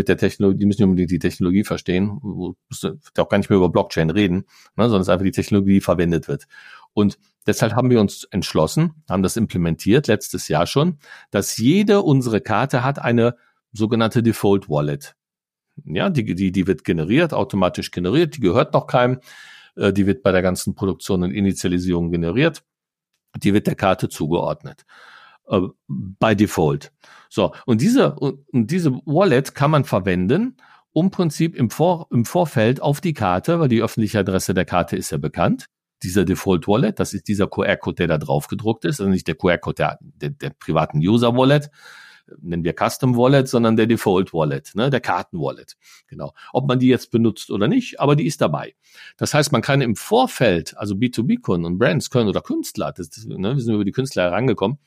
mit der Technologie, die müssen unbedingt die Technologie verstehen, musst du auch gar nicht mehr über Blockchain reden, ne, sondern es ist einfach die Technologie, die verwendet wird. Und deshalb haben wir uns entschlossen, haben das implementiert letztes Jahr schon, dass jede unsere Karte hat eine sogenannte Default Wallet. Ja, die, die, die wird generiert, automatisch generiert, die gehört noch keinem, äh, die wird bei der ganzen Produktion und Initialisierung generiert, die wird der Karte zugeordnet. Äh, by Default. So, und diese, und diese Wallet kann man verwenden, um Prinzip im, Vor, im Vorfeld auf die Karte, weil die öffentliche Adresse der Karte ist ja bekannt, dieser Default Wallet, das ist dieser QR-Code, der da drauf gedruckt ist, also nicht der QR-Code der, der, der privaten User Wallet, nennen wir Custom Wallet, sondern der Default Wallet, ne, der Karten Wallet. Genau. Ob man die jetzt benutzt oder nicht, aber die ist dabei. Das heißt, man kann im Vorfeld, also B2B-Kunden und Brands können oder Künstler, das, ne, wir sind über die Künstler herangekommen,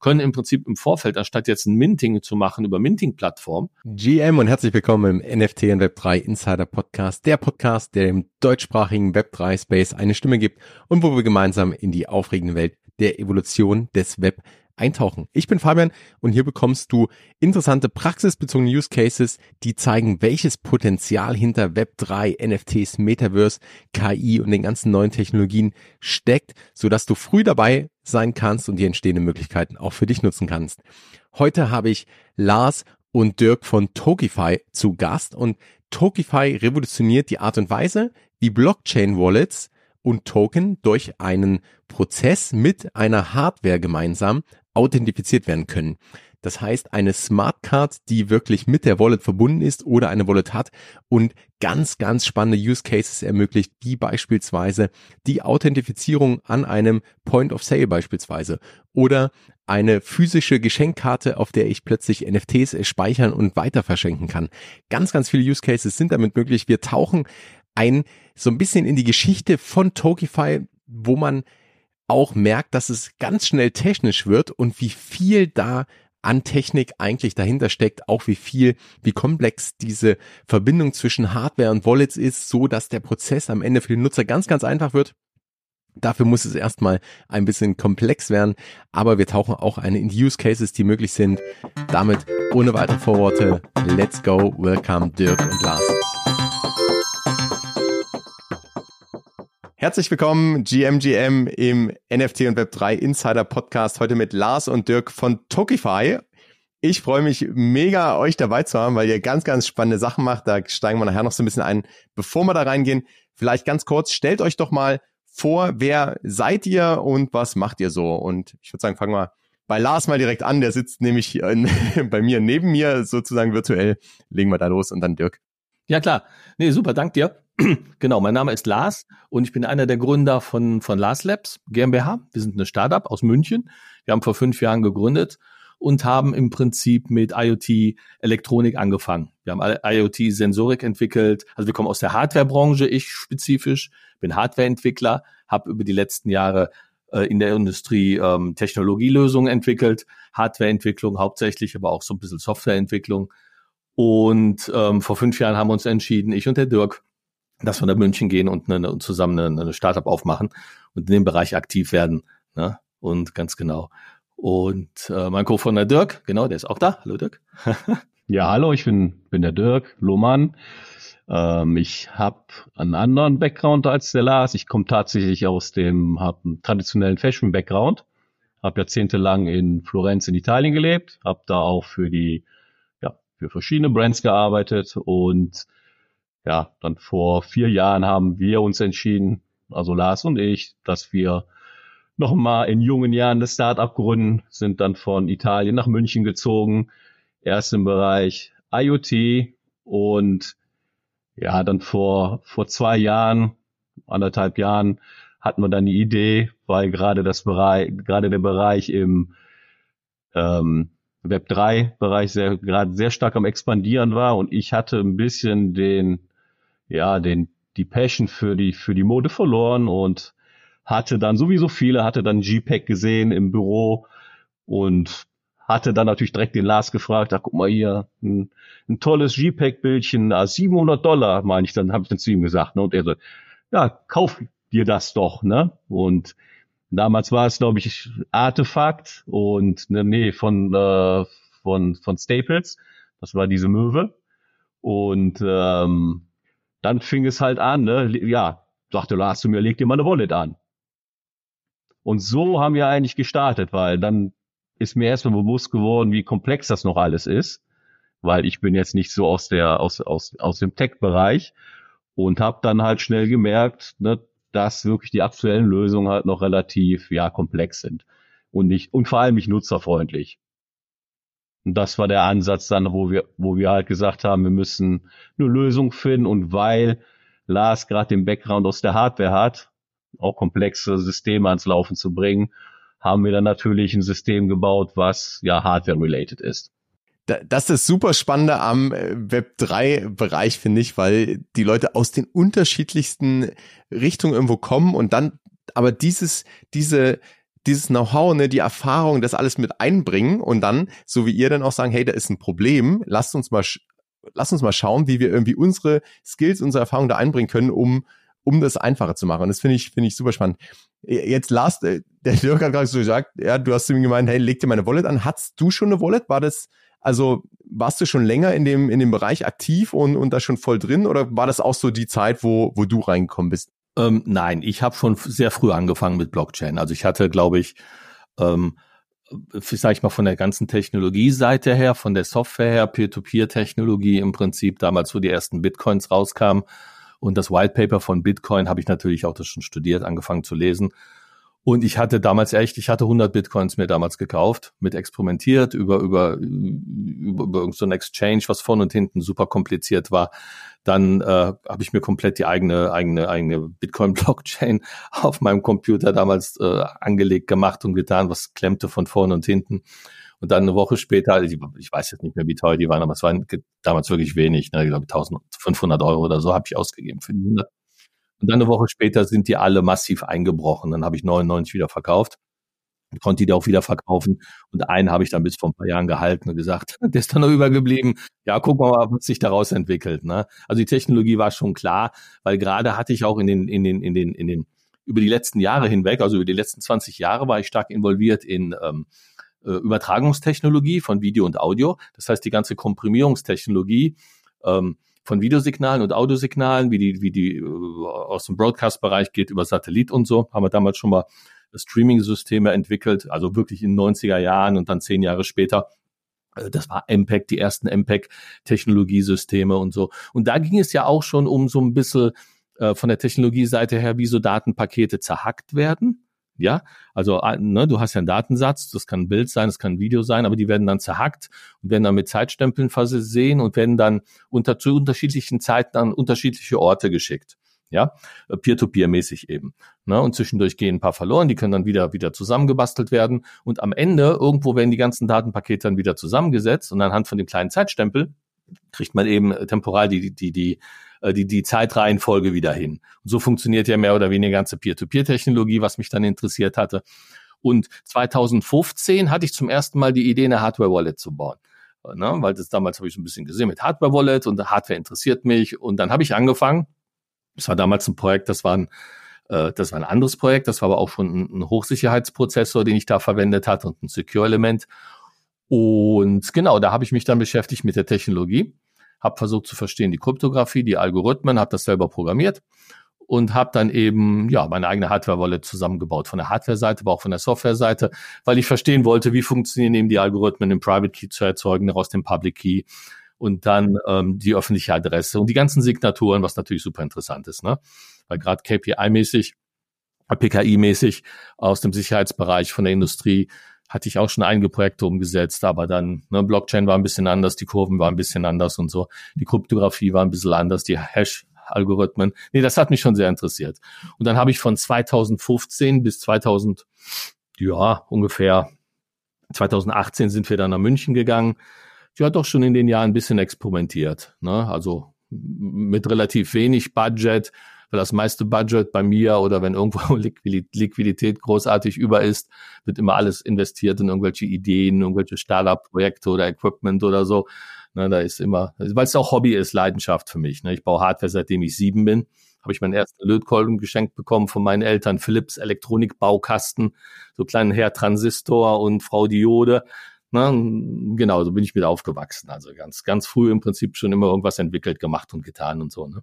können im Prinzip im Vorfeld, anstatt jetzt ein Minting zu machen über Minting-Plattform. GM und herzlich willkommen im NFT und Web3 Insider Podcast, der Podcast, der im deutschsprachigen Web3 Space eine Stimme gibt und wo wir gemeinsam in die aufregende Welt der Evolution des Web eintauchen. Ich bin Fabian und hier bekommst du interessante praxisbezogene Use Cases, die zeigen, welches Potenzial hinter Web3, NFTs, Metaverse, KI und den ganzen neuen Technologien steckt, sodass du früh dabei sein kannst und die entstehenden Möglichkeiten auch für dich nutzen kannst. Heute habe ich Lars und Dirk von Tokify zu Gast und Tokify revolutioniert die Art und Weise, wie Blockchain Wallets und Token durch einen Prozess mit einer Hardware gemeinsam authentifiziert werden können. Das heißt, eine Smartcard, die wirklich mit der Wallet verbunden ist oder eine Wallet hat und ganz, ganz spannende Use Cases ermöglicht, wie beispielsweise die Authentifizierung an einem Point of Sale beispielsweise oder eine physische Geschenkkarte, auf der ich plötzlich NFTs speichern und weiter verschenken kann. Ganz, ganz viele Use Cases sind damit möglich. Wir tauchen ein so ein bisschen in die Geschichte von Tokify, wo man auch merkt, dass es ganz schnell technisch wird und wie viel da an Technik eigentlich dahinter steckt, auch wie viel, wie komplex diese Verbindung zwischen Hardware und Wallets ist, so dass der Prozess am Ende für den Nutzer ganz, ganz einfach wird. Dafür muss es erstmal ein bisschen komplex werden, aber wir tauchen auch eine in die Use Cases, die möglich sind. Damit ohne weitere Vorworte, let's go, welcome Dirk und Lars. Herzlich willkommen, GMGM im NFT und Web3 Insider Podcast. Heute mit Lars und Dirk von Tokify. Ich freue mich mega, euch dabei zu haben, weil ihr ganz, ganz spannende Sachen macht. Da steigen wir nachher noch so ein bisschen ein. Bevor wir da reingehen, vielleicht ganz kurz, stellt euch doch mal vor, wer seid ihr und was macht ihr so? Und ich würde sagen, fangen wir bei Lars mal direkt an. Der sitzt nämlich in, bei mir neben mir sozusagen virtuell. Legen wir da los und dann Dirk. Ja klar. Nee, super, dank dir. Genau, mein Name ist Lars und ich bin einer der Gründer von, von Lars Labs GmbH. Wir sind eine Startup aus München. Wir haben vor fünf Jahren gegründet und haben im Prinzip mit IoT Elektronik angefangen. Wir haben IoT Sensorik entwickelt. Also wir kommen aus der Hardwarebranche, ich spezifisch, bin Hardwareentwickler, habe über die letzten Jahre äh, in der Industrie ähm, Technologielösungen entwickelt, Hardwareentwicklung hauptsächlich, aber auch so ein bisschen Softwareentwicklung. Und ähm, vor fünf Jahren haben wir uns entschieden, ich und der Dirk, dass wir nach München gehen und eine, zusammen eine, eine Startup aufmachen und in dem Bereich aktiv werden. Ne? Und ganz genau. Und äh, mein Co-Founder Dirk, genau, der ist auch da. Hallo Dirk. ja, hallo, ich bin, bin der Dirk Lohmann. Ähm, ich habe einen anderen Background als der Lars. Ich komme tatsächlich aus dem, habe einen traditionellen Fashion-Background. Habe jahrzehntelang in Florenz in Italien gelebt, habe da auch für die, ja, für verschiedene Brands gearbeitet und ja, dann vor vier Jahren haben wir uns entschieden, also Lars und ich, dass wir nochmal in jungen Jahren das Startup gründen, sind dann von Italien nach München gezogen, erst im Bereich IoT und ja, dann vor, vor zwei Jahren, anderthalb Jahren hatten wir dann die Idee, weil gerade das Bereich, gerade der Bereich im ähm, Web3-Bereich sehr, gerade sehr stark am expandieren war und ich hatte ein bisschen den ja, den, die Passion für die, für die Mode verloren und hatte dann, sowieso viele, hatte dann JPEG gesehen im Büro und hatte dann natürlich direkt den Lars gefragt, da guck mal hier, ein, ein tolles JPEG-Bildchen, 700 Dollar, meine ich, dann habe ich dann zu ihm gesagt, ne, und er so, ja, kauf dir das doch, ne, und damals war es, glaube ich, Artefakt und ne, nee, von, äh, von, von Staples, das war diese Möwe, Und ähm, dann fing es halt an, ne? ja, sagte Lars zu mir, leg dir mal eine Wallet an. Und so haben wir eigentlich gestartet, weil dann ist mir erstmal bewusst geworden, wie komplex das noch alles ist, weil ich bin jetzt nicht so aus der aus aus aus dem Tech-Bereich und habe dann halt schnell gemerkt, ne, dass wirklich die aktuellen Lösungen halt noch relativ ja komplex sind und nicht und vor allem nicht nutzerfreundlich. Und das war der Ansatz dann, wo wir wo wir halt gesagt haben, wir müssen eine Lösung finden und weil Lars gerade den Background aus der Hardware hat, auch komplexe Systeme ans Laufen zu bringen, haben wir dann natürlich ein System gebaut, was ja Hardware-related ist. Das ist super spannende am äh, Web 3 Bereich, finde ich, weil die Leute aus den unterschiedlichsten Richtungen irgendwo kommen und dann aber dieses, diese, dieses Know-how, ne, die Erfahrung, das alles mit einbringen und dann, so wie ihr dann auch sagen, hey, da ist ein Problem, lasst uns mal, lasst uns mal schauen, wie wir irgendwie unsere Skills, unsere Erfahrung da einbringen können, um um das einfacher zu machen. Und das finde ich, finde ich super spannend. Jetzt Last, äh, der Dirk hat gerade so gesagt, ja, du hast zu ihm gemeint, hey, leg dir meine Wallet an. Hattest du schon eine Wallet? War das, also warst du schon länger in dem, in dem Bereich aktiv und, und da schon voll drin oder war das auch so die Zeit, wo, wo du reingekommen bist? Ähm, nein, ich habe schon sehr früh angefangen mit Blockchain. Also ich hatte, glaube ich, ähm, sag ich mal, von der ganzen Technologie-Seite her, von der Software her, Peer-to-Peer-Technologie im Prinzip, damals, wo die ersten Bitcoins rauskamen, und das White Paper von Bitcoin habe ich natürlich auch das schon studiert, angefangen zu lesen. Und ich hatte damals echt, ich hatte 100 Bitcoins mir damals gekauft, mit experimentiert über, über, über, über so ein Exchange, was vorne und hinten super kompliziert war. Dann äh, habe ich mir komplett die eigene, eigene, eigene Bitcoin-Blockchain auf meinem Computer damals äh, angelegt, gemacht und getan, was klemmte von vorne und hinten. Und dann eine Woche später, ich weiß jetzt nicht mehr, wie teuer die waren, aber es waren damals wirklich wenig, ne, ich glaube 1500 Euro oder so habe ich ausgegeben für die 100. Und dann eine Woche später sind die alle massiv eingebrochen. Dann habe ich 99 wieder verkauft konnte die auch wieder verkaufen. Und einen habe ich dann bis vor ein paar Jahren gehalten und gesagt, der ist dann noch übergeblieben. Ja, wir mal, was sich daraus entwickelt. Ne? Also die Technologie war schon klar, weil gerade hatte ich auch in den, in den, in den, in den, über die letzten Jahre hinweg, also über die letzten 20 Jahre war ich stark involviert in ähm, äh, Übertragungstechnologie von Video und Audio. Das heißt, die ganze Komprimierungstechnologie ähm, von Videosignalen und Audiosignalen, wie die, wie die äh, aus dem Broadcast-Bereich geht über Satellit und so, haben wir damals schon mal Streaming-Systeme entwickelt, also wirklich in den 90er Jahren und dann zehn Jahre später äh, das war MPEG, die ersten MPEG-Technologiesysteme und so. Und da ging es ja auch schon um so ein bisschen äh, von der Technologieseite her, wie so Datenpakete zerhackt werden. Ja, also äh, ne, du hast ja einen Datensatz, das kann ein Bild sein, das kann ein Video sein, aber die werden dann zerhackt und werden dann mit Zeitstempeln versehen und werden dann unter zu unterschiedlichen Zeiten an unterschiedliche Orte geschickt. Ja, Peer-to-Peer-mäßig eben. Ne? Und zwischendurch gehen ein paar verloren, die können dann wieder, wieder zusammengebastelt werden. Und am Ende, irgendwo werden die ganzen Datenpakete dann wieder zusammengesetzt und anhand von dem kleinen Zeitstempel kriegt man eben temporal die, die, die, äh, die, die Zeitreihenfolge wieder hin. Und so funktioniert ja mehr oder weniger ganze Peer-to-Peer-Technologie, was mich dann interessiert hatte. Und 2015 hatte ich zum ersten Mal die Idee, eine Hardware-Wallet zu bauen. Äh, ne? Weil das damals habe ich so ein bisschen gesehen mit Hardware-Wallet und Hardware interessiert mich. Und dann habe ich angefangen. Das war damals ein Projekt, das war ein, äh, das war ein anderes Projekt, das war aber auch schon ein, ein Hochsicherheitsprozessor, den ich da verwendet hatte und ein Secure-Element. Und genau, da habe ich mich dann beschäftigt mit der Technologie habe versucht zu verstehen die Kryptographie, die Algorithmen, habe das selber programmiert und habe dann eben ja meine eigene Hardware-Wallet zusammengebaut von der Hardware-Seite, aber auch von der Software-Seite, weil ich verstehen wollte, wie funktionieren eben die Algorithmen, den Private Key zu erzeugen, daraus den Public Key und dann ähm, die öffentliche Adresse und die ganzen Signaturen, was natürlich super interessant ist, ne? Weil gerade KPI-mäßig, PKI-mäßig aus dem Sicherheitsbereich von der Industrie hatte ich auch schon einige Projekte umgesetzt, aber dann, ne, Blockchain war ein bisschen anders, die Kurven waren ein bisschen anders und so. Die Kryptographie war ein bisschen anders, die Hash-Algorithmen. Nee, das hat mich schon sehr interessiert. Und dann habe ich von 2015 bis 2000, ja, ungefähr 2018 sind wir dann nach München gegangen. Ja, doch schon in den Jahren ein bisschen experimentiert. Ne? Also mit relativ wenig Budget, weil das meiste Budget bei mir oder wenn irgendwo Liquidität großartig über ist, wird immer alles investiert in irgendwelche Ideen, irgendwelche Startup-Projekte oder Equipment oder so. Ne, da ist immer, weil es auch Hobby ist, Leidenschaft für mich. Ne? Ich baue Hardware, seitdem ich sieben bin. Habe ich meinen ersten Lötkolben geschenkt bekommen von meinen Eltern, Philips Elektronikbaukasten, so kleinen Herr Transistor und Frau Diode. Na, genau, so bin ich mit aufgewachsen. Also ganz, ganz früh im Prinzip schon immer irgendwas entwickelt, gemacht und getan und so. Ne?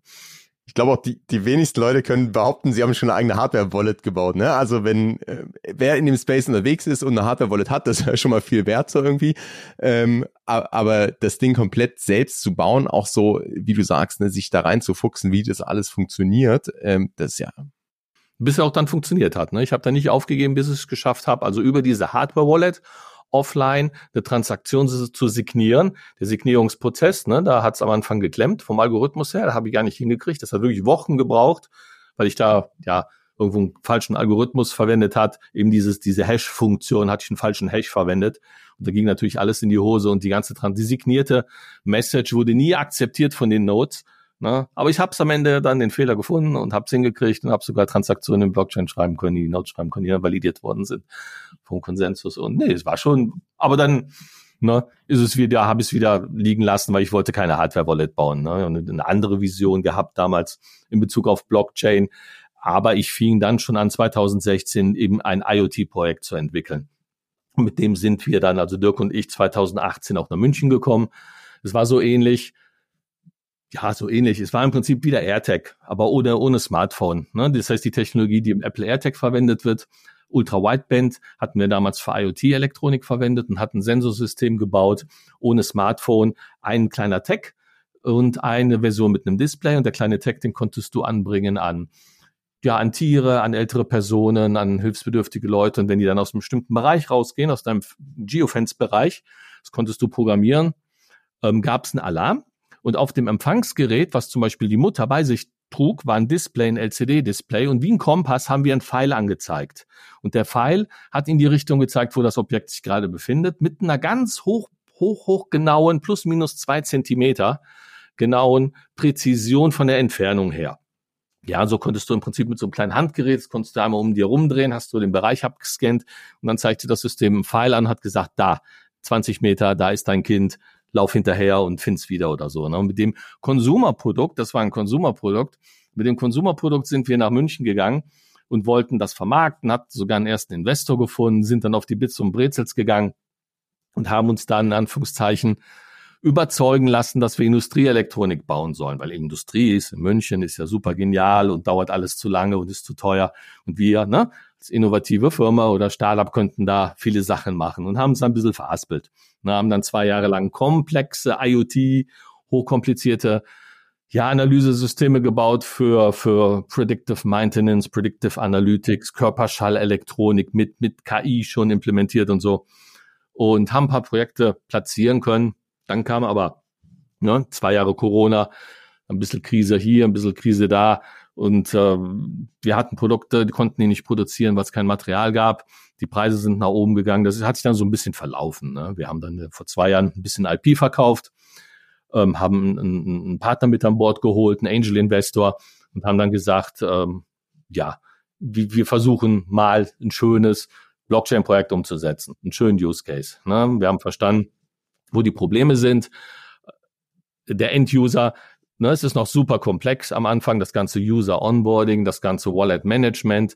Ich glaube auch, die, die wenigsten Leute können behaupten, sie haben schon eine eigene Hardware-Wallet gebaut. Ne? Also wenn äh, wer in dem Space unterwegs ist und eine Hardware-Wallet hat, das ist ja schon mal viel wert so irgendwie. Ähm, aber das Ding komplett selbst zu bauen, auch so, wie du sagst, ne, sich da reinzufuchsen, wie das alles funktioniert, ähm, das ist ja bis er auch dann funktioniert hat. Ne? Ich habe da nicht aufgegeben, bis ich es geschafft habe. Also über diese Hardware-Wallet offline eine Transaktion zu signieren. Der Signierungsprozess, ne, da hat es am Anfang geklemmt vom Algorithmus her, da habe ich gar nicht hingekriegt. Das hat wirklich Wochen gebraucht, weil ich da ja irgendwo einen falschen Algorithmus verwendet hat. Eben dieses, diese Hash-Funktion hatte ich einen falschen Hash verwendet. Und da ging natürlich alles in die Hose und die ganze Trans die signierte Message wurde nie akzeptiert von den Nodes. Ne? Aber ich habe es am Ende dann den Fehler gefunden und habe es hingekriegt und habe sogar Transaktionen im Blockchain schreiben können, die Notes schreiben können, die dann validiert worden sind vom Konsensus. Und nee, es war schon, aber dann ne, ist es wieder, habe ich es wieder liegen lassen, weil ich wollte keine Hardware-Wallet bauen. Ne? Und eine andere Vision gehabt damals in Bezug auf Blockchain. Aber ich fing dann schon an, 2016 eben ein IoT-Projekt zu entwickeln. Mit dem sind wir dann, also Dirk und ich, 2018 auch nach München gekommen. Es war so ähnlich ja, so ähnlich. Es war im Prinzip wieder AirTag, aber ohne, ohne Smartphone. Ne? Das heißt, die Technologie, die im Apple AirTag verwendet wird, Ultra Wideband hatten wir damals für IoT-Elektronik verwendet und hatten ein Sensorsystem gebaut, ohne Smartphone, ein kleiner Tag und eine Version mit einem Display und der kleine Tag, den konntest du anbringen an ja, an Tiere, an ältere Personen, an hilfsbedürftige Leute. Und wenn die dann aus einem bestimmten Bereich rausgehen, aus deinem Geofence-Bereich, das konntest du programmieren, ähm, gab es einen Alarm und auf dem Empfangsgerät, was zum Beispiel die Mutter bei sich trug, war ein Display, ein LCD-Display. Und wie ein Kompass haben wir einen Pfeil angezeigt. Und der Pfeil hat in die Richtung gezeigt, wo das Objekt sich gerade befindet, mit einer ganz hoch, hoch, hoch genauen, plus minus zwei Zentimeter genauen Präzision von der Entfernung her. Ja, so konntest du im Prinzip mit so einem kleinen Handgerät, das konntest du einmal um dir rumdrehen, hast du den Bereich abgescannt und dann zeigte das System einen Pfeil an, hat gesagt, da, 20 Meter, da ist dein Kind, lauf hinterher und find's wieder oder so. Ne? Und mit dem Konsumerprodukt, das war ein Konsumerprodukt, mit dem Konsumerprodukt sind wir nach München gegangen und wollten das vermarkten, hatten sogar einen ersten Investor gefunden, sind dann auf die Bits und Brezels gegangen und haben uns dann in Anführungszeichen überzeugen lassen, dass wir Industrieelektronik bauen sollen, weil Industrie ist in München, ist ja super genial und dauert alles zu lange und ist zu teuer. Und wir, ne, innovative Firma oder Startup könnten da viele Sachen machen und haben es ein bisschen veraspelt. Wir haben dann zwei Jahre lang komplexe IoT, hochkomplizierte ja, Analysesysteme gebaut für, für Predictive Maintenance, Predictive Analytics, Körperschallelektronik mit, mit KI schon implementiert und so. Und haben ein paar Projekte platzieren können. Dann kam aber ne, zwei Jahre Corona, ein bisschen Krise hier, ein bisschen Krise da. Und äh, wir hatten Produkte, die konnten die nicht produzieren, weil es kein Material gab. Die Preise sind nach oben gegangen. Das hat sich dann so ein bisschen verlaufen. Ne? Wir haben dann äh, vor zwei Jahren ein bisschen IP verkauft, ähm, haben einen, einen Partner mit an Bord geholt, einen Angel Investor und haben dann gesagt, ähm, ja, wir, versuchen mal ein schönes Blockchain-Projekt umzusetzen, einen schönen Use Case. Ne? Wir haben verstanden, wo die Probleme sind. Der End-User Ne, es ist noch super komplex am Anfang, das ganze User Onboarding, das ganze Wallet Management.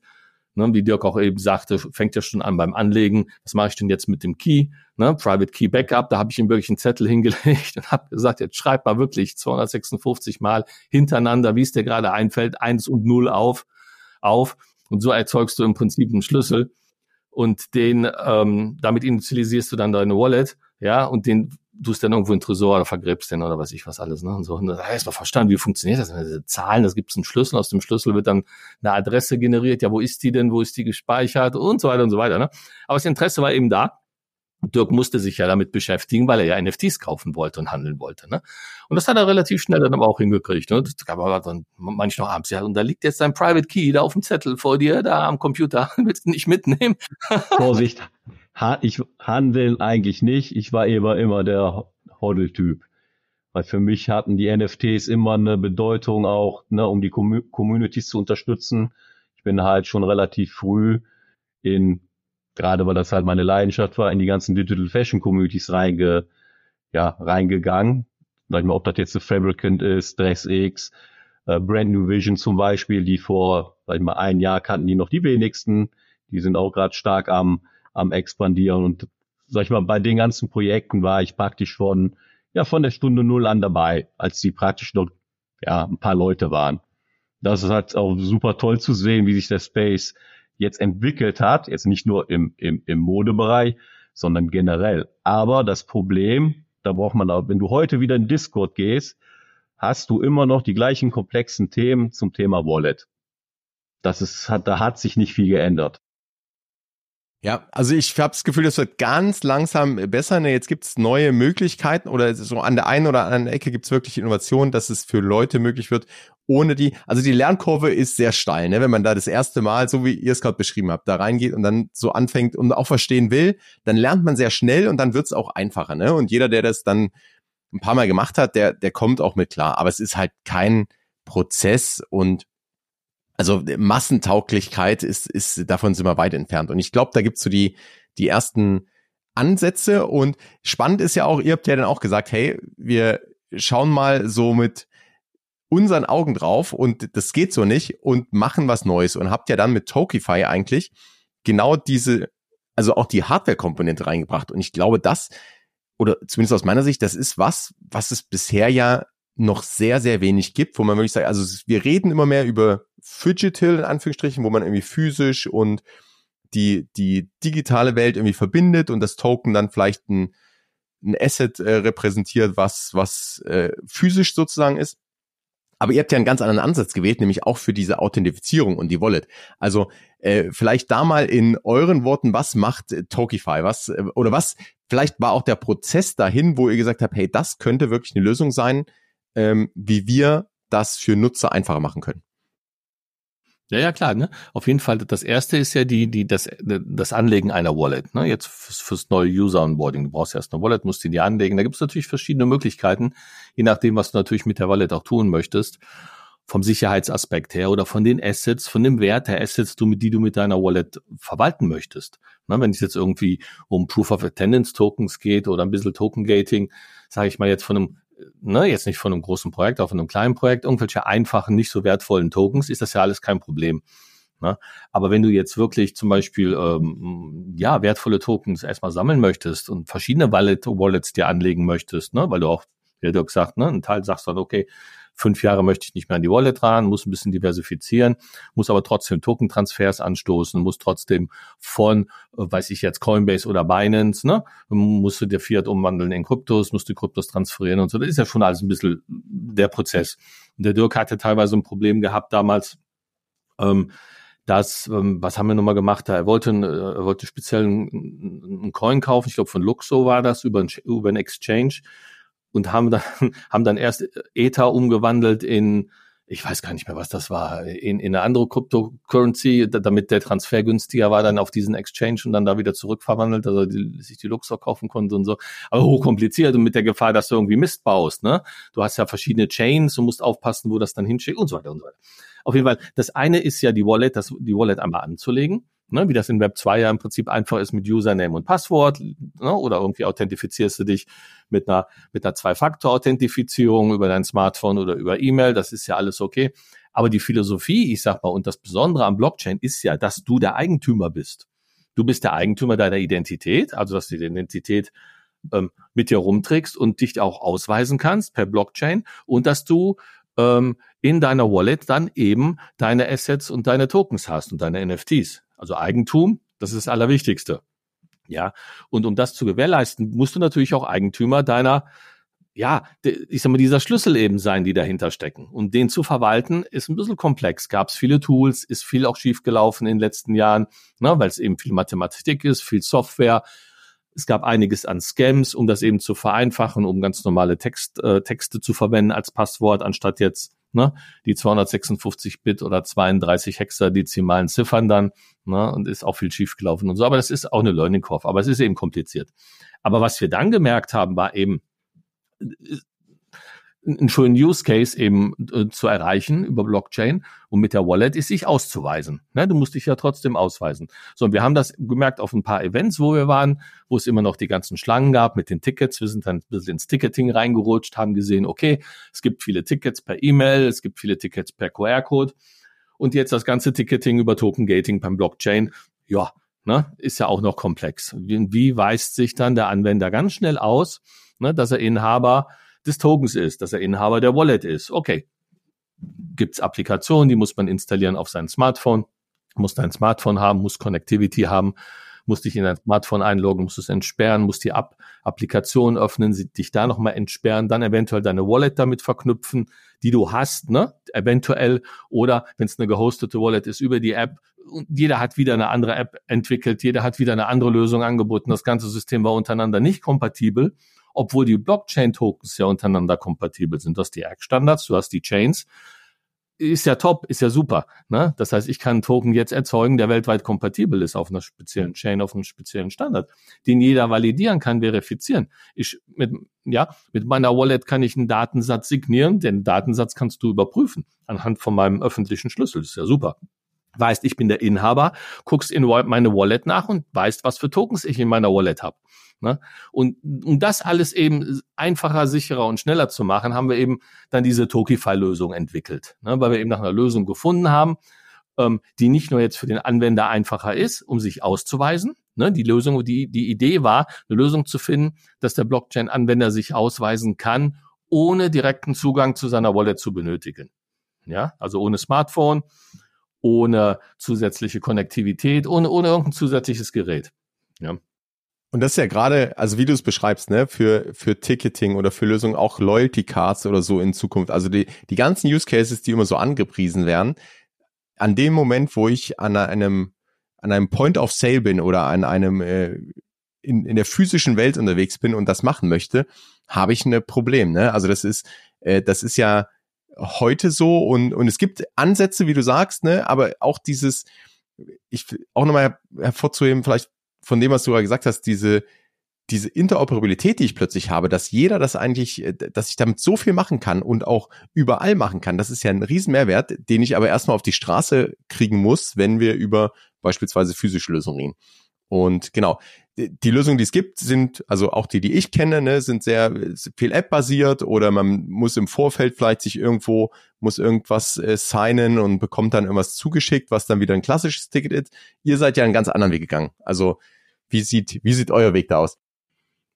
Ne, wie Dirk auch eben sagte, fängt ja schon an beim Anlegen. Was mache ich denn jetzt mit dem Key? Ne, Private Key Backup, da habe ich ihm wirklich einen Zettel hingelegt und habe gesagt, jetzt schreib mal wirklich 256 Mal hintereinander, wie es dir gerade einfällt, eins und null auf, auf. Und so erzeugst du im Prinzip einen Schlüssel und den, ähm, damit initialisierst du dann deine Wallet, ja, und den tust dann irgendwo in Tresor oder vergräbst den oder was ich was alles. Ne? Und so. Und da hast du verstanden, wie funktioniert das? Diese Zahlen, das gibt es einen Schlüssel, aus dem Schlüssel wird dann eine Adresse generiert, ja, wo ist die denn, wo ist die gespeichert und so weiter und so weiter. Ne? Aber das Interesse war eben da. Dirk musste sich ja damit beschäftigen, weil er ja NFTs kaufen wollte und handeln wollte. Ne? Und das hat er relativ schnell dann aber auch hingekriegt. Ne? Das gab aber dann manchmal noch abends, ja, und da liegt jetzt dein Private Key da auf dem Zettel vor dir, da am Computer. Willst du nicht mitnehmen? Vorsicht, ich handeln eigentlich nicht. Ich war immer, immer der Hodl-Typ. Weil für mich hatten die NFTs immer eine Bedeutung auch, ne, um die Communities zu unterstützen. Ich bin halt schon relativ früh in, gerade weil das halt meine Leidenschaft war, in die ganzen Digital Fashion Communities reinge, ja, reingegangen. Sag ich mal, ob das jetzt The Fabricant ist, DressX, äh, Brand New Vision zum Beispiel, die vor, sag ich mal, ein Jahr kannten die noch die wenigsten. Die sind auch gerade stark am am expandieren und sag ich mal, bei den ganzen Projekten war ich praktisch von, ja, von der Stunde Null an dabei, als die praktisch noch, ja, ein paar Leute waren. Das ist halt auch super toll zu sehen, wie sich der Space jetzt entwickelt hat, jetzt nicht nur im, im, im Modebereich, sondern generell. Aber das Problem, da braucht man auch, wenn du heute wieder in Discord gehst, hast du immer noch die gleichen komplexen Themen zum Thema Wallet. Das ist, hat, da hat sich nicht viel geändert. Ja, also ich habe das Gefühl, das wird ganz langsam besser. Ne, jetzt gibt's neue Möglichkeiten oder so an der einen oder anderen Ecke gibt's wirklich Innovationen, dass es für Leute möglich wird, ohne die, also die Lernkurve ist sehr steil, ne? wenn man da das erste Mal, so wie ihr es gerade beschrieben habt, da reingeht und dann so anfängt und auch verstehen will, dann lernt man sehr schnell und dann wird's auch einfacher. Ne? Und jeder, der das dann ein paar Mal gemacht hat, der, der kommt auch mit klar. Aber es ist halt kein Prozess und also Massentauglichkeit ist, ist, davon sind wir weit entfernt. Und ich glaube, da gibt's so die, die ersten Ansätze. Und spannend ist ja auch, ihr habt ja dann auch gesagt, hey, wir schauen mal so mit unseren Augen drauf und das geht so nicht und machen was Neues und habt ja dann mit Tokify eigentlich genau diese, also auch die Hardware-Komponente reingebracht. Und ich glaube, das, oder zumindest aus meiner Sicht, das ist was, was es bisher ja noch sehr, sehr wenig gibt, wo man wirklich sagt, also wir reden immer mehr über Phygital in Anführungsstrichen, wo man irgendwie physisch und die, die digitale Welt irgendwie verbindet und das Token dann vielleicht ein, ein Asset äh, repräsentiert, was, was äh, physisch sozusagen ist. Aber ihr habt ja einen ganz anderen Ansatz gewählt, nämlich auch für diese Authentifizierung und die Wallet. Also äh, vielleicht da mal in euren Worten, was macht äh, Tokify? Was äh, oder was? Vielleicht war auch der Prozess dahin, wo ihr gesagt habt, hey, das könnte wirklich eine Lösung sein, ähm, wie wir das für Nutzer einfacher machen können. Ja, ja, klar, ne? Auf jeden Fall, das erste ist ja die, die, das, das Anlegen einer Wallet, ne? Jetzt fürs, fürs neue User-Onboarding. Du brauchst erst eine Wallet, musst die dir anlegen. Da gibt es natürlich verschiedene Möglichkeiten, je nachdem, was du natürlich mit der Wallet auch tun möchtest. Vom Sicherheitsaspekt her oder von den Assets, von dem Wert der Assets, die du mit deiner Wallet verwalten möchtest. Ne? Wenn es jetzt irgendwie um Proof of Attendance Tokens geht oder ein bisschen Token Gating, sage ich mal jetzt von einem ne, jetzt nicht von einem großen Projekt, auch von einem kleinen Projekt, irgendwelche einfachen, nicht so wertvollen Tokens, ist das ja alles kein Problem. Ne? Aber wenn du jetzt wirklich zum Beispiel ähm, ja wertvolle Tokens erstmal sammeln möchtest und verschiedene Wallet Wallets dir anlegen möchtest, ne, weil du auch, wie du gesagt, ne, ein Teil sagst dann, okay, fünf Jahre möchte ich nicht mehr an die Wallet ran, muss ein bisschen diversifizieren, muss aber trotzdem Token-Transfers anstoßen, muss trotzdem von, äh, weiß ich jetzt, Coinbase oder Binance, ne, musst du dir Fiat umwandeln in Kryptos, musst du Kryptos transferieren und so. Das ist ja schon alles ein bisschen der Prozess. Und der Dirk hatte teilweise ein Problem gehabt damals, ähm, das, ähm, was haben wir nochmal gemacht? Er wollte, äh, er wollte speziell einen Coin kaufen, ich glaube von Luxo war das, über ein, über ein Exchange und haben dann, haben dann erst Ether umgewandelt in, ich weiß gar nicht mehr, was das war, in, in eine andere Cryptocurrency, damit der Transfer günstiger war, dann auf diesen Exchange und dann da wieder zurückverwandelt, also die, sich die Luxor kaufen konnte und so. Aber hochkompliziert und mit der Gefahr, dass du irgendwie Mist baust, ne? Du hast ja verschiedene Chains und musst aufpassen, wo das dann hinschickt und so weiter und so weiter. Auf jeden Fall, das eine ist ja die Wallet, das, die Wallet einmal anzulegen ne, wie das in Web 2 ja im Prinzip einfach ist mit Username und Passwort, ne, oder irgendwie authentifizierst du dich mit einer, mit einer Zwei-Faktor-Authentifizierung über dein Smartphone oder über E-Mail, das ist ja alles okay. Aber die Philosophie, ich sag mal, und das Besondere am Blockchain ist ja, dass du der Eigentümer bist. Du bist der Eigentümer deiner Identität, also dass du die Identität ähm, mit dir rumträgst und dich auch ausweisen kannst per Blockchain und dass du ähm, in deiner Wallet dann eben deine Assets und deine Tokens hast und deine NFTs. Also Eigentum, das ist das Allerwichtigste. Ja, und um das zu gewährleisten, musst du natürlich auch Eigentümer deiner, ja, ich sag mal, dieser Schlüssel eben sein, die dahinter stecken. Und den zu verwalten, ist ein bisschen komplex. Gab es viele Tools, ist viel auch schiefgelaufen in den letzten Jahren, ne, weil es eben viel Mathematik ist, viel Software. Es gab einiges an Scams, um das eben zu vereinfachen, um ganz normale Text, äh, Texte zu verwenden als Passwort, anstatt jetzt ne, die 256 Bit oder 32 hexadezimalen Ziffern dann, ne, und ist auch viel schiefgelaufen und so. Aber das ist auch eine Learning Curve, aber es ist eben kompliziert. Aber was wir dann gemerkt haben, war eben, einen schönen Use Case eben äh, zu erreichen über Blockchain und mit der Wallet ist sich auszuweisen. Ne? Du musst dich ja trotzdem ausweisen. So, und wir haben das gemerkt auf ein paar Events, wo wir waren, wo es immer noch die ganzen Schlangen gab mit den Tickets. Wir sind dann ein bisschen ins Ticketing reingerutscht, haben gesehen, okay, es gibt viele Tickets per E-Mail, es gibt viele Tickets per QR-Code und jetzt das ganze Ticketing über Token Gating beim Blockchain. Ja, ne, ist ja auch noch komplex. Wie, wie weist sich dann der Anwender ganz schnell aus, ne, dass er Inhaber des Tokens ist, dass er Inhaber der Wallet ist? Okay, gibt's Applikationen, die muss man installieren auf sein Smartphone, muss dein Smartphone haben, muss Connectivity haben, muss dich in dein Smartphone einloggen, muss es entsperren, muss die App Applikation öffnen, dich da nochmal entsperren, dann eventuell deine Wallet damit verknüpfen, die du hast, ne? Eventuell. Oder wenn es eine gehostete Wallet ist, über die App. Jeder hat wieder eine andere App entwickelt, jeder hat wieder eine andere Lösung angeboten. Das ganze System war untereinander nicht kompatibel, obwohl die Blockchain-Tokens ja untereinander kompatibel sind. Du hast die ACK-Standards, du hast die Chains ist ja top, ist ja super. Ne? Das heißt, ich kann einen Token jetzt erzeugen, der weltweit kompatibel ist auf einer speziellen Chain, auf einem speziellen Standard, den jeder validieren kann, verifizieren. Ich mit ja mit meiner Wallet kann ich einen Datensatz signieren, den Datensatz kannst du überprüfen anhand von meinem öffentlichen Schlüssel. Das ist ja super. Weißt, ich bin der Inhaber, guckst in meine Wallet nach und weißt, was für Tokens ich in meiner Wallet habe. Ne? Und um das alles eben einfacher, sicherer und schneller zu machen, haben wir eben dann diese Tokify-Lösung entwickelt, ne? weil wir eben nach einer Lösung gefunden haben, ähm, die nicht nur jetzt für den Anwender einfacher ist, um sich auszuweisen. Ne? Die Lösung, die, die Idee war, eine Lösung zu finden, dass der Blockchain-Anwender sich ausweisen kann, ohne direkten Zugang zu seiner Wallet zu benötigen. Ja, also ohne Smartphone, ohne zusätzliche Konnektivität, ohne, ohne irgendein zusätzliches Gerät. Ja. Und das ist ja gerade, also wie du es beschreibst, ne, für, für Ticketing oder für Lösungen auch Loyalty Cards oder so in Zukunft. Also die, die ganzen Use Cases, die immer so angepriesen werden, an dem Moment, wo ich an einem, an einem Point of Sale bin oder an einem, äh, in, in der physischen Welt unterwegs bin und das machen möchte, habe ich ein Problem, ne? Also das ist, äh, das ist ja heute so und, und es gibt Ansätze, wie du sagst, ne, aber auch dieses, ich auch nochmal hervorzuheben, vielleicht von dem, was du gerade gesagt hast, diese, diese Interoperabilität, die ich plötzlich habe, dass jeder das eigentlich, äh, dass ich damit so viel machen kann und auch überall machen kann, das ist ja ein Riesenmehrwert, den ich aber erstmal auf die Straße kriegen muss, wenn wir über beispielsweise physische Lösungen reden. Und genau, die Lösungen, die es gibt, sind, also auch die, die ich kenne, ne, sind sehr viel App-basiert oder man muss im Vorfeld vielleicht sich irgendwo, muss irgendwas äh, signen und bekommt dann irgendwas zugeschickt, was dann wieder ein klassisches Ticket ist. Ihr seid ja einen ganz anderen Weg gegangen. Also wie sieht, wie sieht euer Weg da aus?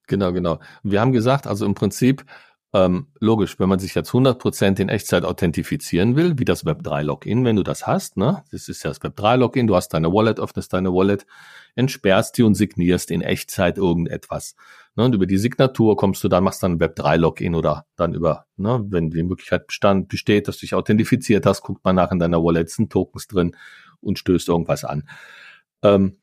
Genau, genau. Wir haben gesagt, also im Prinzip, ähm, logisch, wenn man sich jetzt 100% in Echtzeit authentifizieren will, wie das Web3-Login, wenn du das hast, ne, das ist ja das Web3-Login, du hast deine Wallet, öffnest deine Wallet, entsperrst die und signierst in Echtzeit irgendetwas. Ne, und über die Signatur kommst du dann, machst dann Web3-Login oder dann über, ne, wenn die Möglichkeit bestand, besteht, dass du dich authentifiziert hast, guckt man nach in deiner Wallet, sind Tokens drin und stößt irgendwas an. Ähm,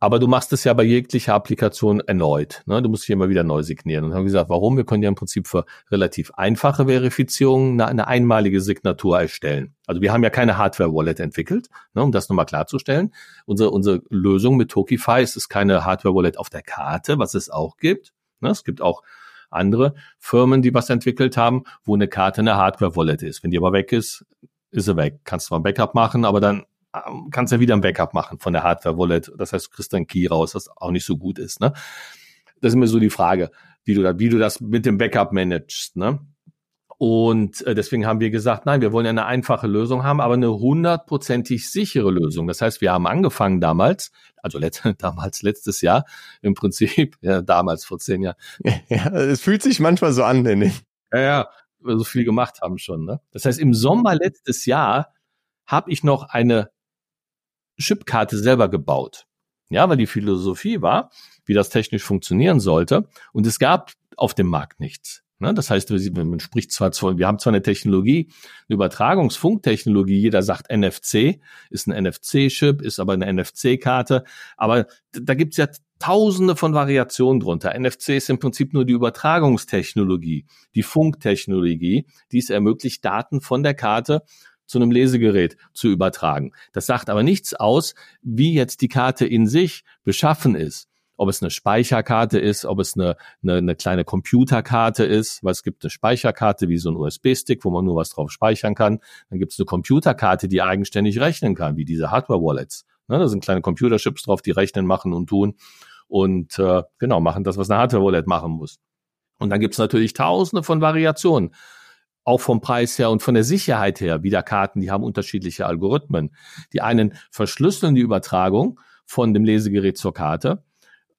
aber du machst es ja bei jeglicher Applikation erneut. Ne? Du musst dich immer wieder neu signieren. Und haben gesagt, warum? Wir können ja im Prinzip für relativ einfache Verifizierungen eine, einmalige Signatur erstellen. Also wir haben ja keine Hardware-Wallet entwickelt, ne, um das nochmal klarzustellen. Unsere, unsere Lösung mit Tokify ist es keine Hardware-Wallet auf der Karte, was es auch gibt. Ne? Es gibt auch andere Firmen, die was entwickelt haben, wo eine Karte eine Hardware-Wallet ist. Wenn die aber weg ist, ist sie weg. Kannst du mal ein Backup machen, aber dann kannst ja wieder ein Backup machen von der Hardware-Wallet. Das heißt, du kriegst dann Key raus, was auch nicht so gut ist. Ne? Das ist immer so die Frage, wie du, da, wie du das mit dem Backup managst. Ne? Und äh, deswegen haben wir gesagt, nein, wir wollen ja eine einfache Lösung haben, aber eine hundertprozentig sichere Lösung. Das heißt, wir haben angefangen damals, also let, damals letztes Jahr im Prinzip, ja, damals vor zehn Jahren. Ja, es fühlt sich manchmal so an, denn ich. Ja, ja, so viel gemacht haben schon. Ne? Das heißt, im Sommer letztes Jahr habe ich noch eine Chipkarte selber gebaut. Ja, weil die Philosophie war, wie das technisch funktionieren sollte. Und es gab auf dem Markt nichts. Ne? Das heißt, man spricht zwar, wir haben zwar eine Technologie, eine Übertragungsfunktechnologie, jeder sagt NFC, ist ein NFC-Chip, ist aber eine NFC-Karte, aber da gibt's ja tausende von Variationen drunter. NFC ist im Prinzip nur die Übertragungstechnologie, die Funktechnologie, die es ermöglicht, Daten von der Karte zu einem Lesegerät zu übertragen. Das sagt aber nichts aus, wie jetzt die Karte in sich beschaffen ist. Ob es eine Speicherkarte ist, ob es eine, eine, eine kleine Computerkarte ist, weil es gibt eine Speicherkarte wie so ein USB-Stick, wo man nur was drauf speichern kann. Dann gibt es eine Computerkarte, die eigenständig rechnen kann, wie diese Hardware-Wallets. Ne, da sind kleine Computerchips drauf, die rechnen, machen und tun und äh, genau machen das, was eine Hardware-Wallet machen muss. Und dann gibt es natürlich tausende von Variationen auch vom Preis her und von der Sicherheit her. Wieder Karten, die haben unterschiedliche Algorithmen. Die einen verschlüsseln die Übertragung von dem Lesegerät zur Karte,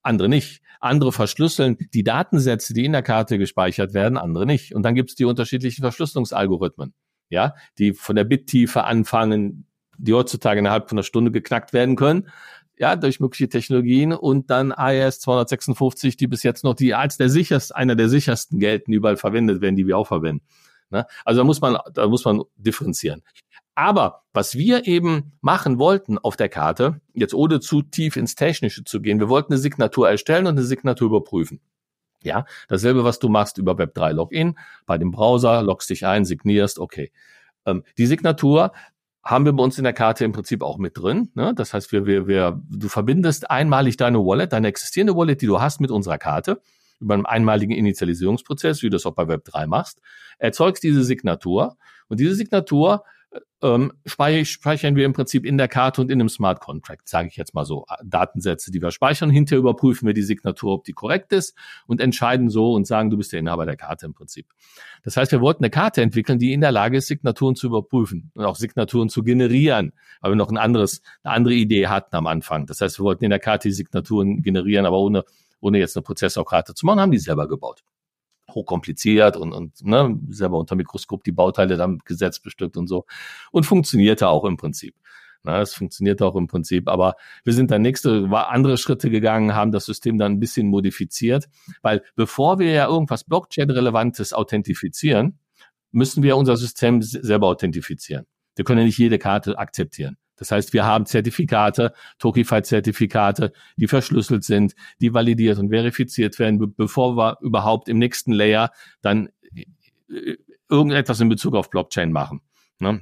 andere nicht. Andere verschlüsseln die Datensätze, die in der Karte gespeichert werden, andere nicht. Und dann gibt es die unterschiedlichen Verschlüsselungsalgorithmen, ja, die von der Bittiefe anfangen, die heutzutage innerhalb von einer Stunde geknackt werden können, ja, durch mögliche Technologien und dann AES 256, die bis jetzt noch die als der sicherste, einer der sichersten gelten, überall verwendet werden, die wir auch verwenden. Ne? Also da muss man, da muss man differenzieren. Aber was wir eben machen wollten auf der Karte, jetzt ohne zu tief ins Technische zu gehen, wir wollten eine Signatur erstellen und eine Signatur überprüfen. Ja, dasselbe, was du machst über Web3 Login, bei dem Browser, loggst dich ein, signierst, okay. Ähm, die Signatur haben wir bei uns in der Karte im Prinzip auch mit drin. Ne? Das heißt, wir, wir, wir, du verbindest einmalig deine Wallet, deine existierende Wallet, die du hast, mit unserer Karte über einen einmaligen Initialisierungsprozess, wie du das auch bei Web3 machst, erzeugst diese Signatur und diese Signatur ähm, speichern wir im Prinzip in der Karte und in einem Smart Contract, sage ich jetzt mal so, Datensätze, die wir speichern. Hinterher überprüfen wir die Signatur, ob die korrekt ist und entscheiden so und sagen, du bist der Inhaber der Karte im Prinzip. Das heißt, wir wollten eine Karte entwickeln, die in der Lage ist, Signaturen zu überprüfen und auch Signaturen zu generieren, weil wir noch ein anderes, eine andere Idee hatten am Anfang. Das heißt, wir wollten in der Karte die Signaturen generieren, aber ohne, ohne jetzt eine Prozessorkarte zu machen, haben die selber gebaut hochkompliziert und, und ne, selber unter Mikroskop die Bauteile dann gesetzt bestückt und so. Und funktionierte auch im Prinzip. Na, es funktioniert auch im Prinzip, aber wir sind dann nächste, andere Schritte gegangen, haben das System dann ein bisschen modifiziert, weil bevor wir ja irgendwas Blockchain-relevantes authentifizieren, müssen wir unser System selber authentifizieren. Wir können ja nicht jede Karte akzeptieren. Das heißt, wir haben Zertifikate, Tokified-Zertifikate, die verschlüsselt sind, die validiert und verifiziert werden, bevor wir überhaupt im nächsten Layer dann äh, irgendetwas in Bezug auf Blockchain machen. Ne?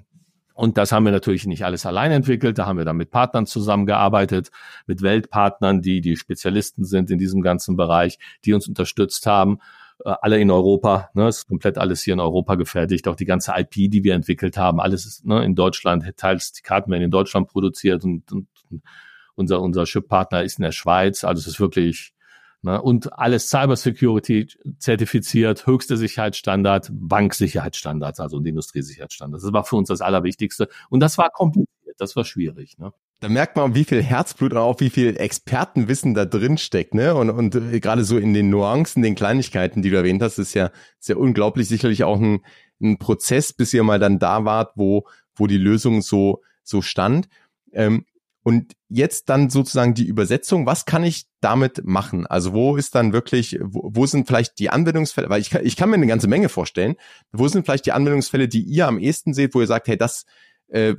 Und das haben wir natürlich nicht alles allein entwickelt. Da haben wir dann mit Partnern zusammengearbeitet, mit Weltpartnern, die die Spezialisten sind in diesem ganzen Bereich, die uns unterstützt haben. Äh, alle in Europa, ne, ist komplett alles hier in Europa gefertigt, auch die ganze IP, die wir entwickelt haben, alles ist ne, in Deutschland, teils die Karten werden in Deutschland produziert und, und unser, unser Chip-Partner ist in der Schweiz, also es ist wirklich Ne, und alles Cybersecurity zertifiziert, höchste Sicherheitsstandard, Banksicherheitsstandards, also und Industriesicherheitsstandards. Das war für uns das Allerwichtigste. Und das war kompliziert, das war schwierig. Ne? Da merkt man, wie viel Herzblut und auch wie viel Expertenwissen da drin steckt, ne? Und, und äh, gerade so in den Nuancen, den Kleinigkeiten, die du erwähnt hast, ist ja sehr unglaublich. Sicherlich auch ein, ein Prozess, bis ihr mal dann da wart, wo, wo die Lösung so, so stand. Ähm, und jetzt dann sozusagen die Übersetzung, was kann ich damit machen? Also wo ist dann wirklich, wo, wo sind vielleicht die Anwendungsfälle, weil ich kann, ich kann mir eine ganze Menge vorstellen, wo sind vielleicht die Anwendungsfälle, die ihr am ehesten seht, wo ihr sagt, hey, das, äh,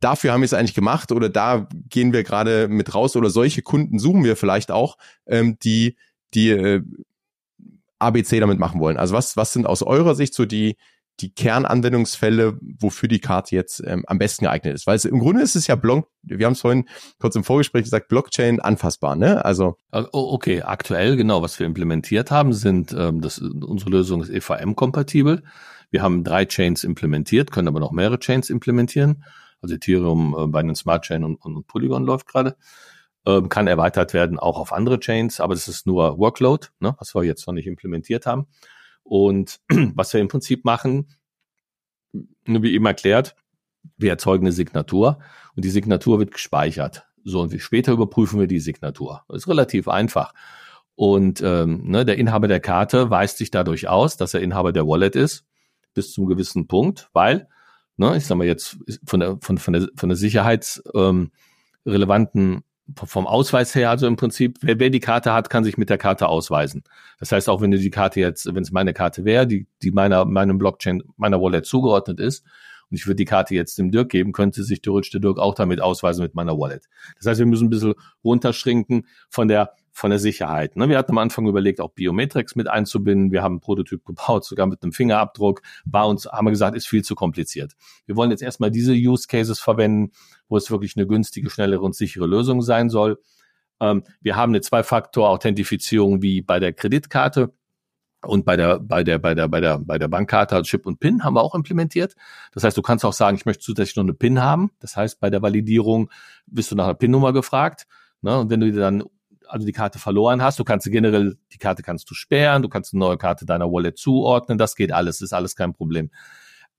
dafür haben wir es eigentlich gemacht oder da gehen wir gerade mit raus oder solche Kunden suchen wir vielleicht auch, ähm, die die äh, ABC damit machen wollen. Also was was sind aus eurer Sicht so die die Kernanwendungsfälle, wofür die Karte jetzt ähm, am besten geeignet ist. Weil es, im Grunde ist es ja Block, wir haben es vorhin kurz im Vorgespräch gesagt, Blockchain anfassbar, ne? Also oh, okay, aktuell genau, was wir implementiert haben, sind ähm, das unsere Lösung ist EVM-kompatibel. Wir haben drei Chains implementiert, können aber noch mehrere Chains implementieren. Also Ethereum äh, den Smart Chain und, und Polygon läuft gerade. Ähm, kann erweitert werden auch auf andere Chains, aber das ist nur Workload, ne, was wir jetzt noch nicht implementiert haben. Und was wir im Prinzip machen, nur wie eben erklärt, wir erzeugen eine Signatur und die Signatur wird gespeichert. So, und später überprüfen wir die Signatur. Das ist relativ einfach. Und ähm, ne, der Inhaber der Karte weist sich dadurch aus, dass er Inhaber der Wallet ist bis zum gewissen Punkt, weil, ne, ich sag mal jetzt von der, von, von der, von der sicherheitsrelevanten ähm, vom Ausweis her, also im Prinzip, wer, wer die Karte hat, kann sich mit der Karte ausweisen. Das heißt, auch wenn du die Karte jetzt, wenn es meine Karte wäre, die, die meiner, meinem Blockchain, meiner Wallet zugeordnet ist, und ich würde die Karte jetzt dem Dirk geben, könnte sich theoretisch der Dirk auch damit ausweisen mit meiner Wallet. Das heißt, wir müssen ein bisschen runterschrinken von der von der Sicherheit. Ne? Wir hatten am Anfang überlegt, auch Biometrics mit einzubinden. Wir haben einen Prototyp gebaut, sogar mit einem Fingerabdruck. War uns, haben wir gesagt, ist viel zu kompliziert. Wir wollen jetzt erstmal diese Use Cases verwenden, wo es wirklich eine günstige, schnellere und sichere Lösung sein soll. Ähm, wir haben eine Zwei-Faktor-Authentifizierung wie bei der Kreditkarte. Und bei der, bei der, bei der, bei der, bei der Bankkarte Chip und PIN haben wir auch implementiert. Das heißt, du kannst auch sagen, ich möchte zusätzlich noch eine PIN haben. Das heißt, bei der Validierung bist du nach einer PIN-Nummer gefragt. Ne? Und wenn du dir dann also die Karte verloren hast, du kannst generell, die Karte kannst du sperren, du kannst eine neue Karte deiner Wallet zuordnen, das geht alles, ist alles kein Problem.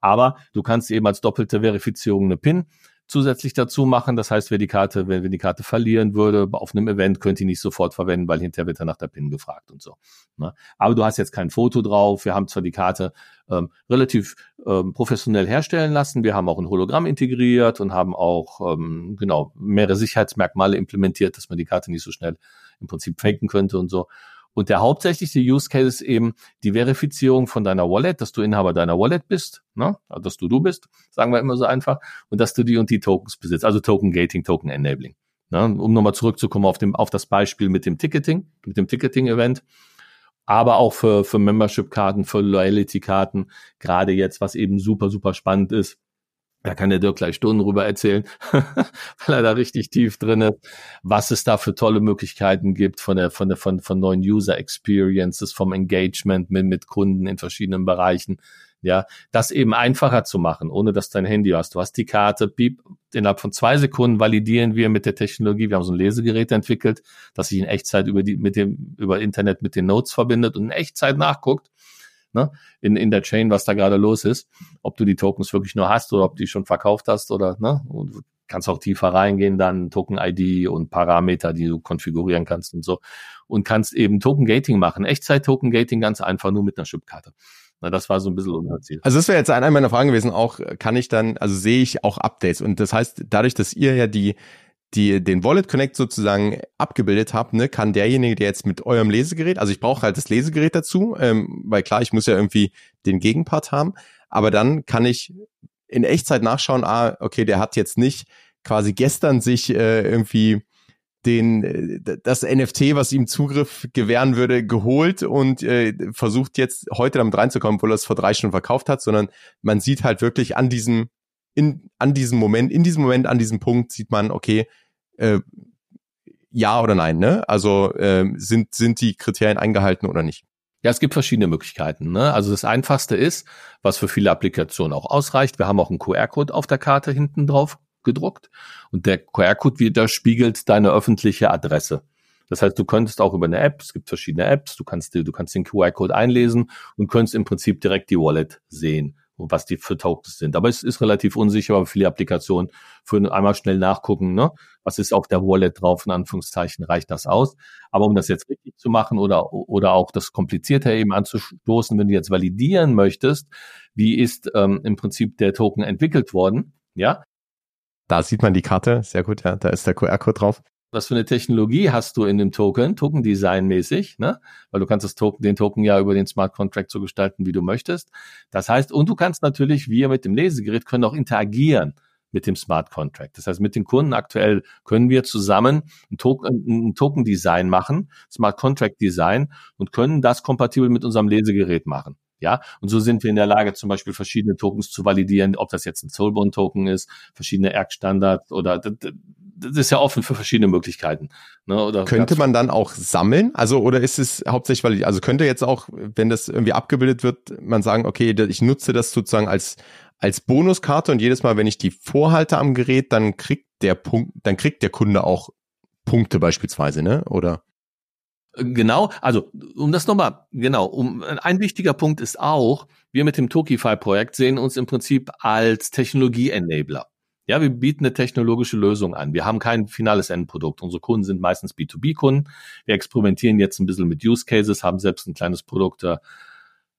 Aber du kannst eben als doppelte Verifizierung eine PIN zusätzlich dazu machen. Das heißt, wer die Karte, wenn wir die Karte verlieren würde, auf einem Event könnte die nicht sofort verwenden, weil hinterher wird er nach der PIN gefragt und so. Ne? Aber du hast jetzt kein Foto drauf. Wir haben zwar die Karte ähm, relativ ähm, professionell herstellen lassen. Wir haben auch ein Hologramm integriert und haben auch ähm, genau mehrere Sicherheitsmerkmale implementiert, dass man die Karte nicht so schnell im Prinzip faken könnte und so. Und der hauptsächliche Use Case ist eben die Verifizierung von deiner Wallet, dass du Inhaber deiner Wallet bist, ne? Also, dass du du bist, sagen wir immer so einfach, und dass du die und die Tokens besitzt, also Token Gating, Token Enabling. Ne? Um nochmal zurückzukommen auf, dem, auf das Beispiel mit dem Ticketing, mit dem Ticketing-Event, aber auch für, für Membership-Karten, für Loyalty-Karten, gerade jetzt, was eben super, super spannend ist, da kann der Dirk gleich Stunden drüber erzählen, weil er da richtig tief drin ist, was es da für tolle Möglichkeiten gibt von der, von der, von, von neuen User Experiences, vom Engagement mit, mit Kunden in verschiedenen Bereichen. Ja, das eben einfacher zu machen, ohne dass dein Handy hast. Du hast die Karte, piep, innerhalb von zwei Sekunden validieren wir mit der Technologie. Wir haben so ein Lesegerät entwickelt, das sich in Echtzeit über die, mit dem, über Internet mit den Notes verbindet und in Echtzeit nachguckt ne, in, in der Chain, was da gerade los ist, ob du die Tokens wirklich nur hast oder ob die schon verkauft hast oder, ne, und kannst auch tiefer reingehen, dann Token-ID und Parameter, die du konfigurieren kannst und so und kannst eben Token-Gating machen, Echtzeit-Token-Gating ganz einfach nur mit einer Chipkarte. Na, das war so ein bisschen unser Ziel. Also das wäre jetzt eine meiner Fragen gewesen, auch kann ich dann, also sehe ich auch Updates und das heißt, dadurch, dass ihr ja die die den Wallet Connect sozusagen abgebildet habt, ne, kann derjenige, der jetzt mit eurem Lesegerät, also ich brauche halt das Lesegerät dazu, ähm, weil klar, ich muss ja irgendwie den Gegenpart haben, aber dann kann ich in Echtzeit nachschauen, ah, okay, der hat jetzt nicht quasi gestern sich äh, irgendwie den äh, das NFT, was ihm Zugriff gewähren würde, geholt und äh, versucht jetzt heute damit reinzukommen, obwohl er es vor drei Stunden verkauft hat, sondern man sieht halt wirklich an diesem in an diesem Moment, in diesem Moment, an diesem Punkt sieht man, okay, äh, ja oder nein, ne? Also äh, sind, sind die Kriterien eingehalten oder nicht? Ja, es gibt verschiedene Möglichkeiten. Ne? Also das Einfachste ist, was für viele Applikationen auch ausreicht, wir haben auch einen QR-Code auf der Karte hinten drauf gedruckt und der QR-Code widerspiegelt deine öffentliche Adresse. Das heißt, du könntest auch über eine App, es gibt verschiedene Apps, du kannst, du kannst den QR-Code einlesen und könntest im Prinzip direkt die Wallet sehen was die für Tokens sind. Aber es ist relativ unsicher, aber viele Applikationen für einmal schnell nachgucken, ne? was ist auf der Wallet drauf, in Anführungszeichen, reicht das aus. Aber um das jetzt richtig zu machen oder, oder auch das komplizierter eben anzustoßen, wenn du jetzt validieren möchtest, wie ist ähm, im Prinzip der Token entwickelt worden, ja? Da sieht man die Karte, sehr gut, ja, da ist der QR-Code drauf was für eine Technologie hast du in dem Token, Token-Design-mäßig, ne? Weil du kannst das Token, den Token ja über den Smart Contract so gestalten, wie du möchtest. Das heißt, und du kannst natürlich, wir mit dem Lesegerät können auch interagieren mit dem Smart Contract. Das heißt, mit den Kunden aktuell können wir zusammen ein Token, ein Token Design machen, Smart Contract Design und können das kompatibel mit unserem Lesegerät machen. Ja, und so sind wir in der Lage, zum Beispiel verschiedene Tokens zu validieren, ob das jetzt ein Soulbone-Token ist, verschiedene ERC-Standards oder das ist ja offen für verschiedene Möglichkeiten. Ne? Oder könnte man dann auch sammeln? Also oder ist es hauptsächlich, weil ich, also könnte jetzt auch, wenn das irgendwie abgebildet wird, man sagen, okay, ich nutze das sozusagen als als Bonuskarte und jedes Mal, wenn ich die vorhalte am Gerät, dann kriegt der Punkt, dann kriegt der Kunde auch Punkte beispielsweise, ne? Oder? Genau, also um das nochmal, genau, um ein wichtiger Punkt ist auch, wir mit dem Tokify-Projekt sehen uns im Prinzip als Technologie-Enabler. Ja, wir bieten eine technologische Lösung an. Wir haben kein finales Endprodukt. Unsere Kunden sind meistens B2B-Kunden. Wir experimentieren jetzt ein bisschen mit Use Cases, haben selbst ein kleines Produkt äh,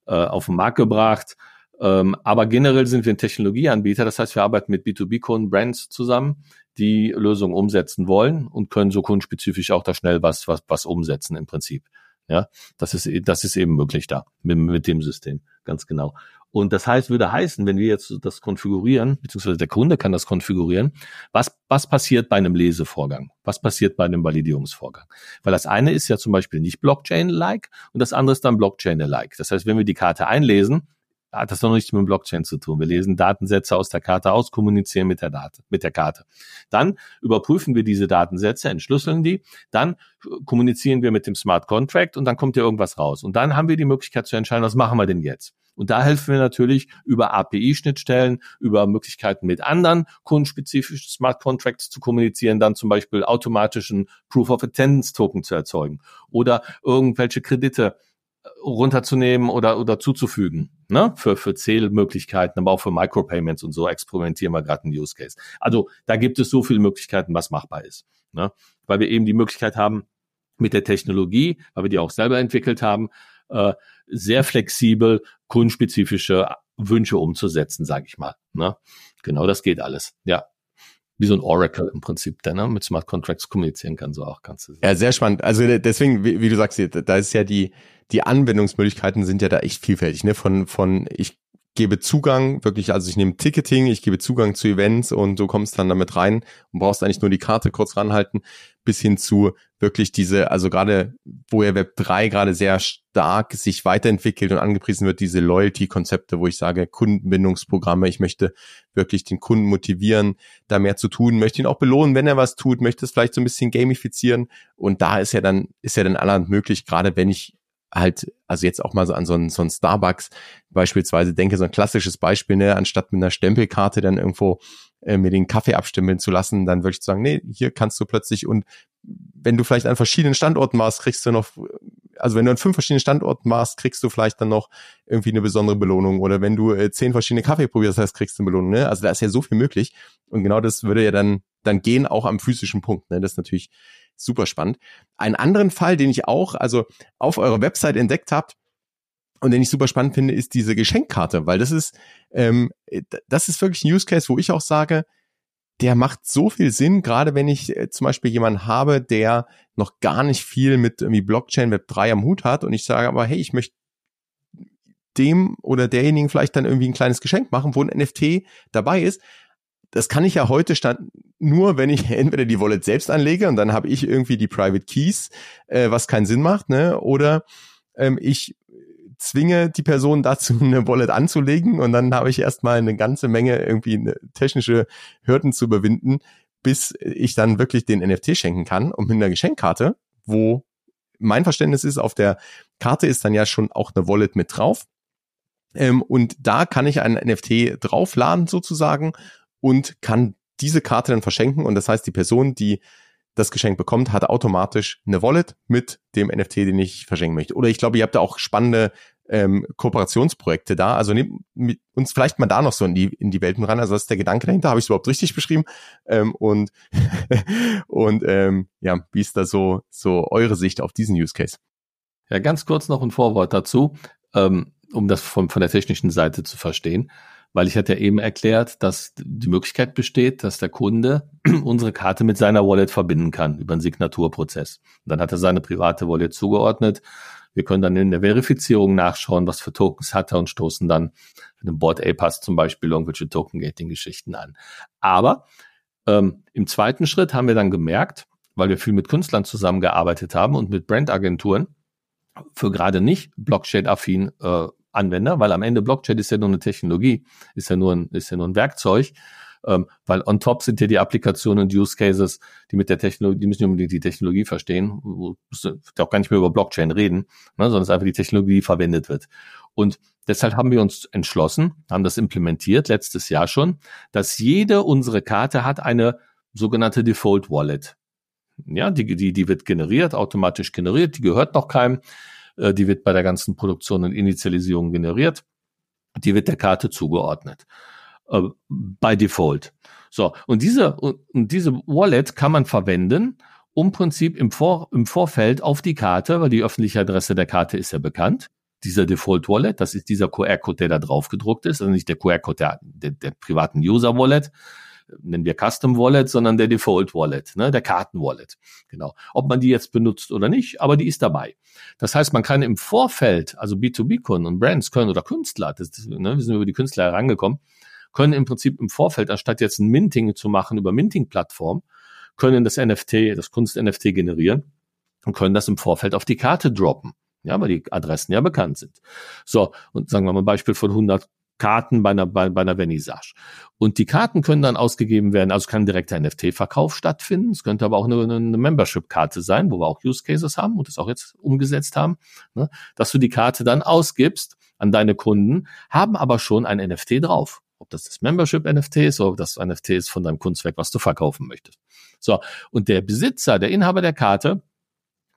auf den Markt gebracht. Ähm, aber generell sind wir ein Technologieanbieter. Das heißt, wir arbeiten mit B2B-Kunden, Brands zusammen, die Lösungen umsetzen wollen und können so kundenspezifisch auch da schnell was, was, was umsetzen im Prinzip. Ja, das ist, das ist eben möglich da mit, mit dem System. Ganz genau. Und das heißt, würde heißen, wenn wir jetzt das konfigurieren, beziehungsweise der Kunde kann das konfigurieren, was, was passiert bei einem Lesevorgang? Was passiert bei einem Validierungsvorgang? Weil das eine ist ja zum Beispiel nicht Blockchain-like und das andere ist dann Blockchain-like. Das heißt, wenn wir die Karte einlesen, hat das noch nichts mit dem Blockchain zu tun. Wir lesen Datensätze aus der Karte aus, kommunizieren mit der, Date, mit der Karte. Dann überprüfen wir diese Datensätze, entschlüsseln die, dann kommunizieren wir mit dem Smart Contract und dann kommt ja irgendwas raus. Und dann haben wir die Möglichkeit zu entscheiden, was machen wir denn jetzt? Und da helfen wir natürlich über API-Schnittstellen, über Möglichkeiten mit anderen kundenspezifischen Smart Contracts zu kommunizieren, dann zum Beispiel automatischen Proof of Attendance Token zu erzeugen oder irgendwelche Kredite runterzunehmen oder, oder zuzufügen, ne? Für, für Zählmöglichkeiten, aber auch für Micropayments und so experimentieren wir gerade einen Use Case. Also da gibt es so viele Möglichkeiten, was machbar ist. Ne? Weil wir eben die Möglichkeit haben, mit der Technologie, weil wir die auch selber entwickelt haben, äh, sehr flexibel kundenspezifische Wünsche umzusetzen, sage ich mal. Ne? Genau, das geht alles. Ja wie so ein Oracle im Prinzip, der ne, mit Smart Contracts kommunizieren kann, so auch kannst du. Ja, sehr spannend. Also deswegen, wie, wie, du sagst, da ist ja die, die Anwendungsmöglichkeiten sind ja da echt vielfältig, ne? Von, von ich gebe Zugang, wirklich, also ich nehme Ticketing, ich gebe Zugang zu Events und du kommst dann damit rein und brauchst eigentlich nur die Karte kurz ranhalten, bis hin zu wirklich diese, also gerade, wo ja Web 3 gerade sehr stark sich weiterentwickelt und angepriesen wird, diese Loyalty-Konzepte, wo ich sage, Kundenbindungsprogramme, ich möchte wirklich den Kunden motivieren, da mehr zu tun, möchte ihn auch belohnen, wenn er was tut, möchte es vielleicht so ein bisschen gamifizieren. Und da ist ja dann, ist ja dann allerhand möglich, gerade wenn ich halt, also jetzt auch mal so an so ein, so ein Starbucks beispielsweise denke, so ein klassisches Beispiel, ne, anstatt mit einer Stempelkarte dann irgendwo äh, mir den Kaffee abstimmeln zu lassen, dann würde ich sagen, nee, hier kannst du plötzlich und wenn du vielleicht an verschiedenen Standorten warst, kriegst du noch, also wenn du an fünf verschiedenen Standorten warst, kriegst du vielleicht dann noch irgendwie eine besondere Belohnung oder wenn du äh, zehn verschiedene Kaffee probierst hast, kriegst du eine Belohnung, ne? Also da ist ja so viel möglich und genau das würde ja dann dann gehen auch am physischen Punkt, ne? Das ist natürlich super spannend. Einen anderen Fall, den ich auch also auf eurer Website entdeckt habt und den ich super spannend finde, ist diese Geschenkkarte, weil das ist ähm, das ist wirklich ein Use Case, wo ich auch sage, der macht so viel Sinn, gerade wenn ich äh, zum Beispiel jemanden habe, der noch gar nicht viel mit irgendwie Blockchain Web 3 am Hut hat und ich sage aber, hey, ich möchte dem oder derjenigen vielleicht dann irgendwie ein kleines Geschenk machen, wo ein NFT dabei ist, das kann ich ja heute stand nur, wenn ich entweder die Wallet selbst anlege und dann habe ich irgendwie die Private Keys, äh, was keinen Sinn macht, ne? Oder ähm, ich zwinge die Person dazu, eine Wallet anzulegen und dann habe ich erstmal eine ganze Menge irgendwie eine technische Hürden zu überwinden, bis ich dann wirklich den NFT schenken kann und mit einer Geschenkkarte, wo mein Verständnis ist, auf der Karte ist dann ja schon auch eine Wallet mit drauf. Ähm, und da kann ich ein NFT draufladen sozusagen und kann diese Karte dann verschenken. Und das heißt, die Person, die das Geschenk bekommt, hat automatisch eine Wallet mit dem NFT, den ich verschenken möchte. Oder ich glaube, ihr habt da auch spannende ähm, Kooperationsprojekte da. Also nehmt uns vielleicht mal da noch so in die, in die Welten ran. Also das ist der Gedanke dahinter. Habe ich es überhaupt richtig beschrieben? Ähm, und und ähm, ja, wie ist da so, so eure Sicht auf diesen Use Case? Ja, ganz kurz noch ein Vorwort dazu, ähm, um das von, von der technischen Seite zu verstehen weil ich hatte ja eben erklärt, dass die Möglichkeit besteht, dass der Kunde unsere Karte mit seiner Wallet verbinden kann über einen Signaturprozess. Und dann hat er seine private Wallet zugeordnet. Wir können dann in der Verifizierung nachschauen, was für Tokens hat er und stoßen dann mit einem Board A-Pass zum Beispiel irgendwelche Token-Gating-Geschichten an. Aber ähm, im zweiten Schritt haben wir dann gemerkt, weil wir viel mit Künstlern zusammengearbeitet haben und mit Brandagenturen, für gerade nicht Blockchain-affin äh, Anwender, weil am Ende Blockchain ist ja nur eine Technologie, ist ja nur ein, ist ja nur ein Werkzeug, ähm, weil on top sind ja die Applikationen und Use Cases, die mit der Technologie, die müssen nicht unbedingt die Technologie verstehen, ja auch gar nicht mehr über Blockchain reden, ne, sondern es ist einfach die Technologie, die verwendet wird. Und deshalb haben wir uns entschlossen, haben das implementiert letztes Jahr schon, dass jede unsere Karte hat eine sogenannte Default Wallet. Ja, die, die, die wird generiert, automatisch generiert, die gehört noch keinem. Äh, die wird bei der ganzen Produktion und Initialisierung generiert. Die wird der Karte zugeordnet. Äh, by Default. So. Und diese, und diese Wallet kann man verwenden, um Prinzip im, Vor, im Vorfeld auf die Karte, weil die öffentliche Adresse der Karte ist ja bekannt, dieser Default Wallet, das ist dieser QR-Code, der da drauf gedruckt ist, also nicht der QR-Code der, der, der privaten User Wallet, nennen wir Custom Wallet, sondern der Default Wallet, ne, der Karten Wallet. Genau. Ob man die jetzt benutzt oder nicht, aber die ist dabei. Das heißt, man kann im Vorfeld, also B2B-Kunden und Brands können oder Künstler, das, ne, wir sind über die Künstler herangekommen, können im Prinzip im Vorfeld, anstatt jetzt ein Minting zu machen über Minting-Plattform, können das NFT, das Kunst-NFT generieren und können das im Vorfeld auf die Karte droppen. Ja, weil die Adressen ja bekannt sind. So, und sagen wir mal ein Beispiel von 100 Karten bei einer, bei, bei einer Vernissage. Und die Karten können dann ausgegeben werden, also kann direkter NFT-Verkauf stattfinden. Es könnte aber auch eine, eine Membership-Karte sein, wo wir auch Use Cases haben und das auch jetzt umgesetzt haben, ne, dass du die Karte dann ausgibst an deine Kunden, haben aber schon ein NFT drauf. Ob das das Membership-NFT ist oder ob das NFT ist von deinem Kunstwerk, was du verkaufen möchtest. So, und der Besitzer, der Inhaber der Karte,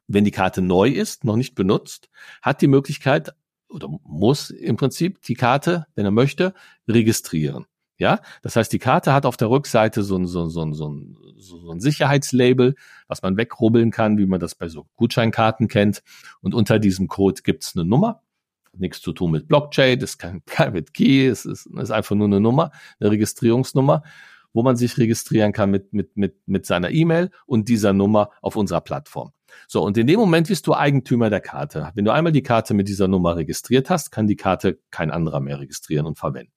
wenn die Karte neu ist, noch nicht benutzt, hat die Möglichkeit oder muss im Prinzip die Karte, wenn er möchte, registrieren. Ja, das heißt, die Karte hat auf der Rückseite so ein, so, ein, so, ein, so, ein, so ein Sicherheitslabel, was man wegrubbeln kann, wie man das bei so Gutscheinkarten kennt. Und unter diesem Code gibt's eine Nummer. Nichts zu tun mit Blockchain, das ist kein Private Key, es ist, ist einfach nur eine Nummer, eine Registrierungsnummer, wo man sich registrieren kann mit, mit, mit, mit seiner E-Mail und dieser Nummer auf unserer Plattform. So, und in dem Moment bist du Eigentümer der Karte. Wenn du einmal die Karte mit dieser Nummer registriert hast, kann die Karte kein anderer mehr registrieren und verwenden.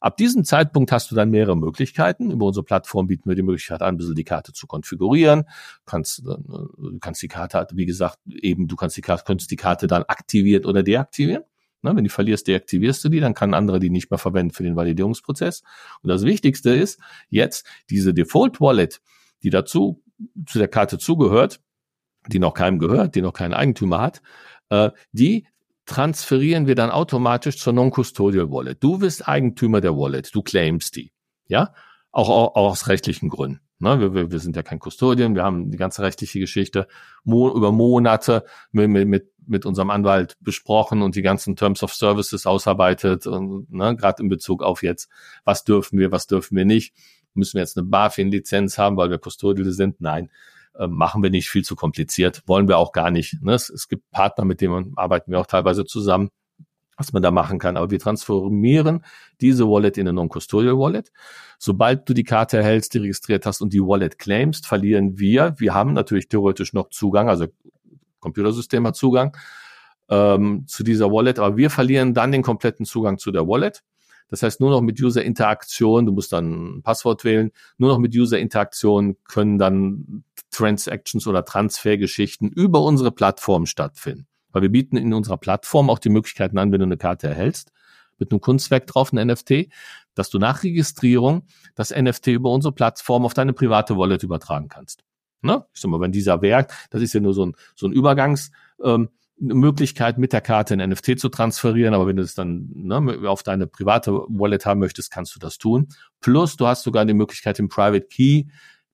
Ab diesem Zeitpunkt hast du dann mehrere Möglichkeiten. Über unsere Plattform bieten wir die Möglichkeit an, ein bisschen die Karte zu konfigurieren. Du kannst, äh, du kannst die Karte, wie gesagt, eben, du kannst die Karte, könntest die Karte dann aktivieren oder deaktivieren. Na, wenn du verlierst, deaktivierst du die, dann kann andere die nicht mehr verwenden für den Validierungsprozess. Und das Wichtigste ist jetzt diese Default Wallet, die dazu zu der Karte zugehört, die noch keinem gehört, die noch keinen Eigentümer hat, äh, die transferieren wir dann automatisch zur Non-Custodial Wallet. Du bist Eigentümer der Wallet, du claimst die. Ja, auch, auch, auch aus rechtlichen Gründen. Ne, wir, wir, sind ja kein Custodian, wir haben die ganze rechtliche Geschichte mo über Monate mit, mit, mit unserem Anwalt besprochen und die ganzen Terms of Services ausarbeitet und ne, gerade in Bezug auf jetzt, was dürfen wir, was dürfen wir nicht. Müssen wir jetzt eine BaFin-Lizenz haben, weil wir Custodial sind? Nein. Äh, machen wir nicht viel zu kompliziert, wollen wir auch gar nicht. Ne? Es, es gibt Partner, mit denen arbeiten wir auch teilweise zusammen, was man da machen kann. Aber wir transformieren diese Wallet in eine Non-Custodial Wallet. Sobald du die Karte erhältst, die registriert hast und die Wallet claimst, verlieren wir. Wir haben natürlich theoretisch noch Zugang, also Computersystem hat Zugang ähm, zu dieser Wallet, aber wir verlieren dann den kompletten Zugang zu der Wallet. Das heißt, nur noch mit User-Interaktion, du musst dann ein Passwort wählen, nur noch mit User-Interaktion können dann Transactions oder Transfergeschichten über unsere Plattform stattfinden. Weil wir bieten in unserer Plattform auch die Möglichkeiten an, wenn du eine Karte erhältst, mit einem Kunstwerk drauf, ein NFT, dass du nach Registrierung das NFT über unsere Plattform auf deine private Wallet übertragen kannst. Ne? Ich sag mal, wenn dieser Werk, das ist ja nur so ein, so ein Übergangs, ähm, Möglichkeit, mit der Karte ein NFT zu transferieren, aber wenn du es dann ne, auf deine private Wallet haben möchtest, kannst du das tun. Plus, du hast sogar die Möglichkeit, den Private Key,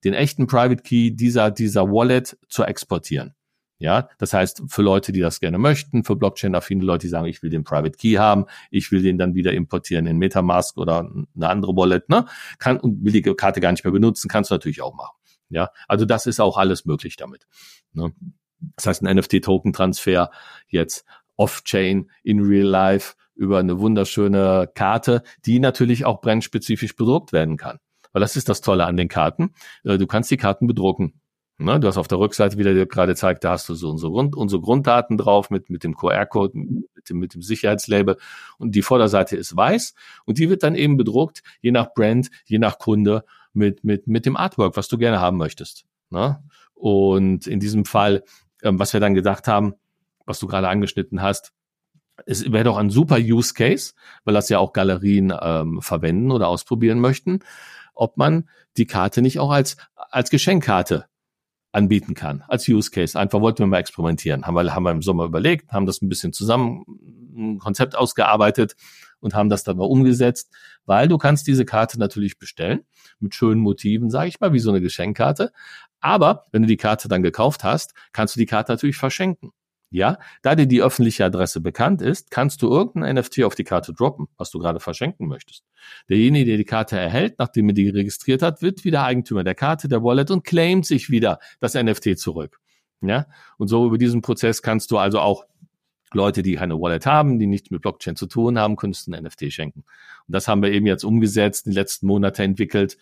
den echten Private Key dieser, dieser Wallet zu exportieren. Ja, das heißt, für Leute, die das gerne möchten, für Blockchain-affine Leute, die sagen, ich will den Private Key haben, ich will den dann wieder importieren in Metamask oder eine andere Wallet, ne, kann und will die Karte gar nicht mehr benutzen, kannst du natürlich auch machen. Ja, also das ist auch alles möglich damit. Ne? Das heißt, ein NFT-Token-Transfer jetzt off-chain in real life über eine wunderschöne Karte, die natürlich auch brandspezifisch bedruckt werden kann. Weil das ist das Tolle an den Karten. Äh, du kannst die Karten bedrucken. Ne, du hast auf der Rückseite, wie der gerade zeigt, da hast du so unsere, Grund, unsere Grunddaten drauf mit, mit dem QR-Code, mit dem, mit dem Sicherheitslabel. Und die Vorderseite ist weiß. Und die wird dann eben bedruckt, je nach Brand, je nach Kunde, mit, mit, mit dem Artwork, was du gerne haben möchtest. Ne? Und in diesem Fall ähm, was wir dann gedacht haben, was du gerade angeschnitten hast, es wäre doch ein super Use Case, weil das ja auch Galerien ähm, verwenden oder ausprobieren möchten, ob man die Karte nicht auch als, als Geschenkkarte anbieten kann, als Use Case. Einfach wollten wir mal experimentieren. Haben wir, haben wir im Sommer überlegt, haben das ein bisschen zusammen, ein Konzept ausgearbeitet und haben das dann mal umgesetzt, weil du kannst diese Karte natürlich bestellen mit schönen Motiven, sage ich mal, wie so eine Geschenkkarte. Aber wenn du die Karte dann gekauft hast, kannst du die Karte natürlich verschenken. Ja, da dir die öffentliche Adresse bekannt ist, kannst du irgendein NFT auf die Karte droppen, was du gerade verschenken möchtest. Derjenige, der die Karte erhält, nachdem er die registriert hat, wird wieder Eigentümer der Karte, der Wallet und claimt sich wieder das NFT zurück. Ja, und so über diesen Prozess kannst du also auch Leute, die keine Wallet haben, die nichts mit Blockchain zu tun haben, könntest ein NFT schenken. Und das haben wir eben jetzt umgesetzt, die letzten Monate entwickelt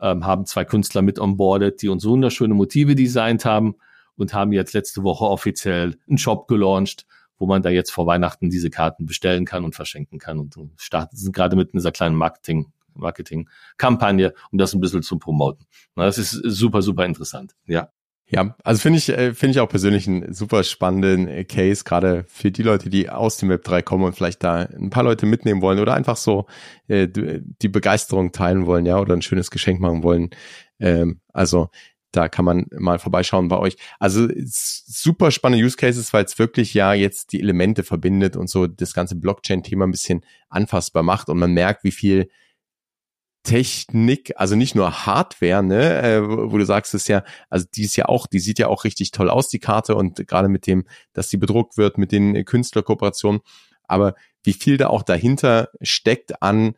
ähm, haben zwei Künstler mit onboardet, die uns wunderschöne Motive designt haben und haben jetzt letzte Woche offiziell einen Shop gelauncht, wo man da jetzt vor Weihnachten diese Karten bestellen kann und verschenken kann und starten sind gerade mit dieser kleinen Marketing Marketing-Kampagne, um das ein bisschen zu promoten. Das ist super, super interessant. Ja. Ja, also finde ich, äh, finde ich auch persönlich einen super spannenden äh, Case, gerade für die Leute, die aus dem Web 3 kommen und vielleicht da ein paar Leute mitnehmen wollen oder einfach so äh, die Begeisterung teilen wollen, ja, oder ein schönes Geschenk machen wollen. Ähm, also da kann man mal vorbeischauen bei euch. Also super spannende Use Cases, weil es wirklich ja jetzt die Elemente verbindet und so das ganze Blockchain-Thema ein bisschen anfassbar macht und man merkt, wie viel Technik, also nicht nur Hardware, ne, äh, wo du sagst, ist ja, also die ist ja auch, die sieht ja auch richtig toll aus, die Karte und gerade mit dem, dass die bedruckt wird, mit den Künstlerkooperationen, aber wie viel da auch dahinter steckt an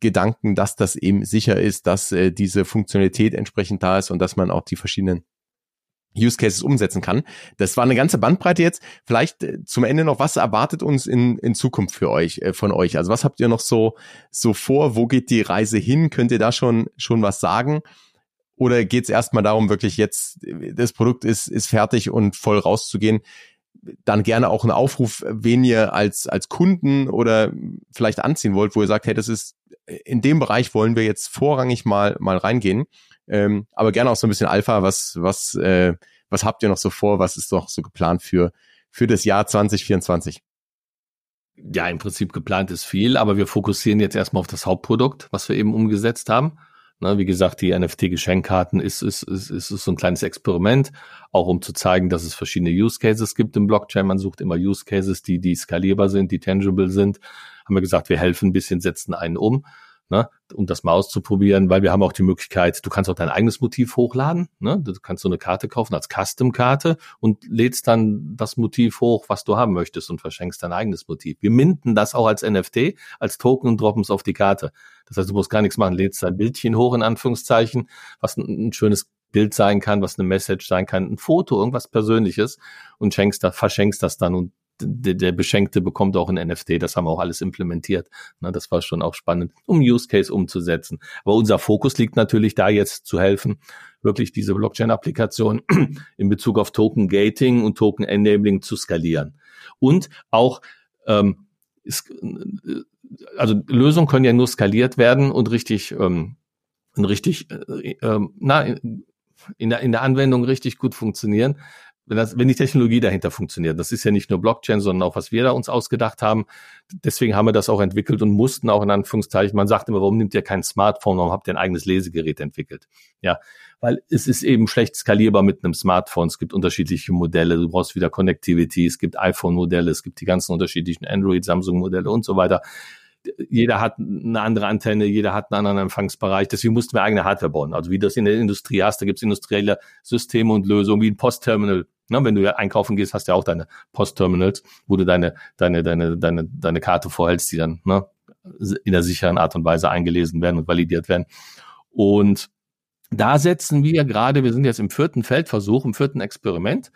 Gedanken, dass das eben sicher ist, dass äh, diese Funktionalität entsprechend da ist und dass man auch die verschiedenen Use Cases umsetzen kann. Das war eine ganze Bandbreite jetzt. Vielleicht äh, zum Ende noch, was erwartet uns in, in Zukunft für euch, äh, von euch? Also was habt ihr noch so, so vor? Wo geht die Reise hin? Könnt ihr da schon, schon was sagen? Oder geht es erstmal darum, wirklich jetzt, das Produkt ist, ist fertig und voll rauszugehen? Dann gerne auch einen Aufruf, wen ihr als, als Kunden oder vielleicht anziehen wollt, wo ihr sagt, hey, das ist, in dem Bereich wollen wir jetzt vorrangig mal, mal reingehen. Ähm, aber gerne auch so ein bisschen Alpha, was, was, äh, was habt ihr noch so vor? Was ist noch so geplant für, für das Jahr 2024? Ja, im Prinzip geplant ist viel, aber wir fokussieren jetzt erstmal auf das Hauptprodukt, was wir eben umgesetzt haben. Ne, wie gesagt, die NFT-Geschenkkarten ist, ist, ist, ist so ein kleines Experiment, auch um zu zeigen, dass es verschiedene Use Cases gibt im Blockchain. Man sucht immer Use Cases, die, die skalierbar sind, die tangible sind. Haben wir gesagt, wir helfen ein bisschen, setzen einen um ne, um das mal auszuprobieren, weil wir haben auch die Möglichkeit, du kannst auch dein eigenes Motiv hochladen, ne, du kannst so eine Karte kaufen als Custom-Karte und lädst dann das Motiv hoch, was du haben möchtest und verschenkst dein eigenes Motiv. Wir minden das auch als NFT, als Token und droppen es auf die Karte. Das heißt, du musst gar nichts machen, lädst dein Bildchen hoch in Anführungszeichen, was ein, ein schönes Bild sein kann, was eine Message sein kann, ein Foto, irgendwas Persönliches und schenkst da, verschenkst das dann und der, der Beschenkte bekommt auch ein NFT. Das haben wir auch alles implementiert. Na, das war schon auch spannend, um Use Case umzusetzen. Aber unser Fokus liegt natürlich da jetzt zu helfen, wirklich diese Blockchain-Applikation in Bezug auf Token Gating und Token Enabling zu skalieren. Und auch ähm, ist, also Lösungen können ja nur skaliert werden und richtig, ähm, richtig, äh, äh, na, in der, in der Anwendung richtig gut funktionieren, wenn, das, wenn die Technologie dahinter funktioniert. Das ist ja nicht nur Blockchain, sondern auch, was wir da uns ausgedacht haben. Deswegen haben wir das auch entwickelt und mussten auch in Anführungszeichen, man sagt immer, warum nimmt ihr kein Smartphone, warum habt ihr ein eigenes Lesegerät entwickelt? Ja, weil es ist eben schlecht skalierbar mit einem Smartphone. Es gibt unterschiedliche Modelle, du brauchst wieder Connectivity, es gibt iPhone-Modelle, es gibt die ganzen unterschiedlichen Android, Samsung-Modelle und so weiter jeder hat eine andere Antenne, jeder hat einen anderen Empfangsbereich. Deswegen mussten wir eigene Hardware bauen. Also wie das in der Industrie hast, da gibt es industrielle Systeme und Lösungen, wie ein Postterminal. Na, wenn du ja einkaufen gehst, hast du ja auch deine Postterminals, wo du deine, deine, deine, deine, deine Karte vorhältst, die dann ne, in der sicheren Art und Weise eingelesen werden und validiert werden. Und da setzen wir gerade, wir sind jetzt im vierten Feldversuch, im vierten Experiment,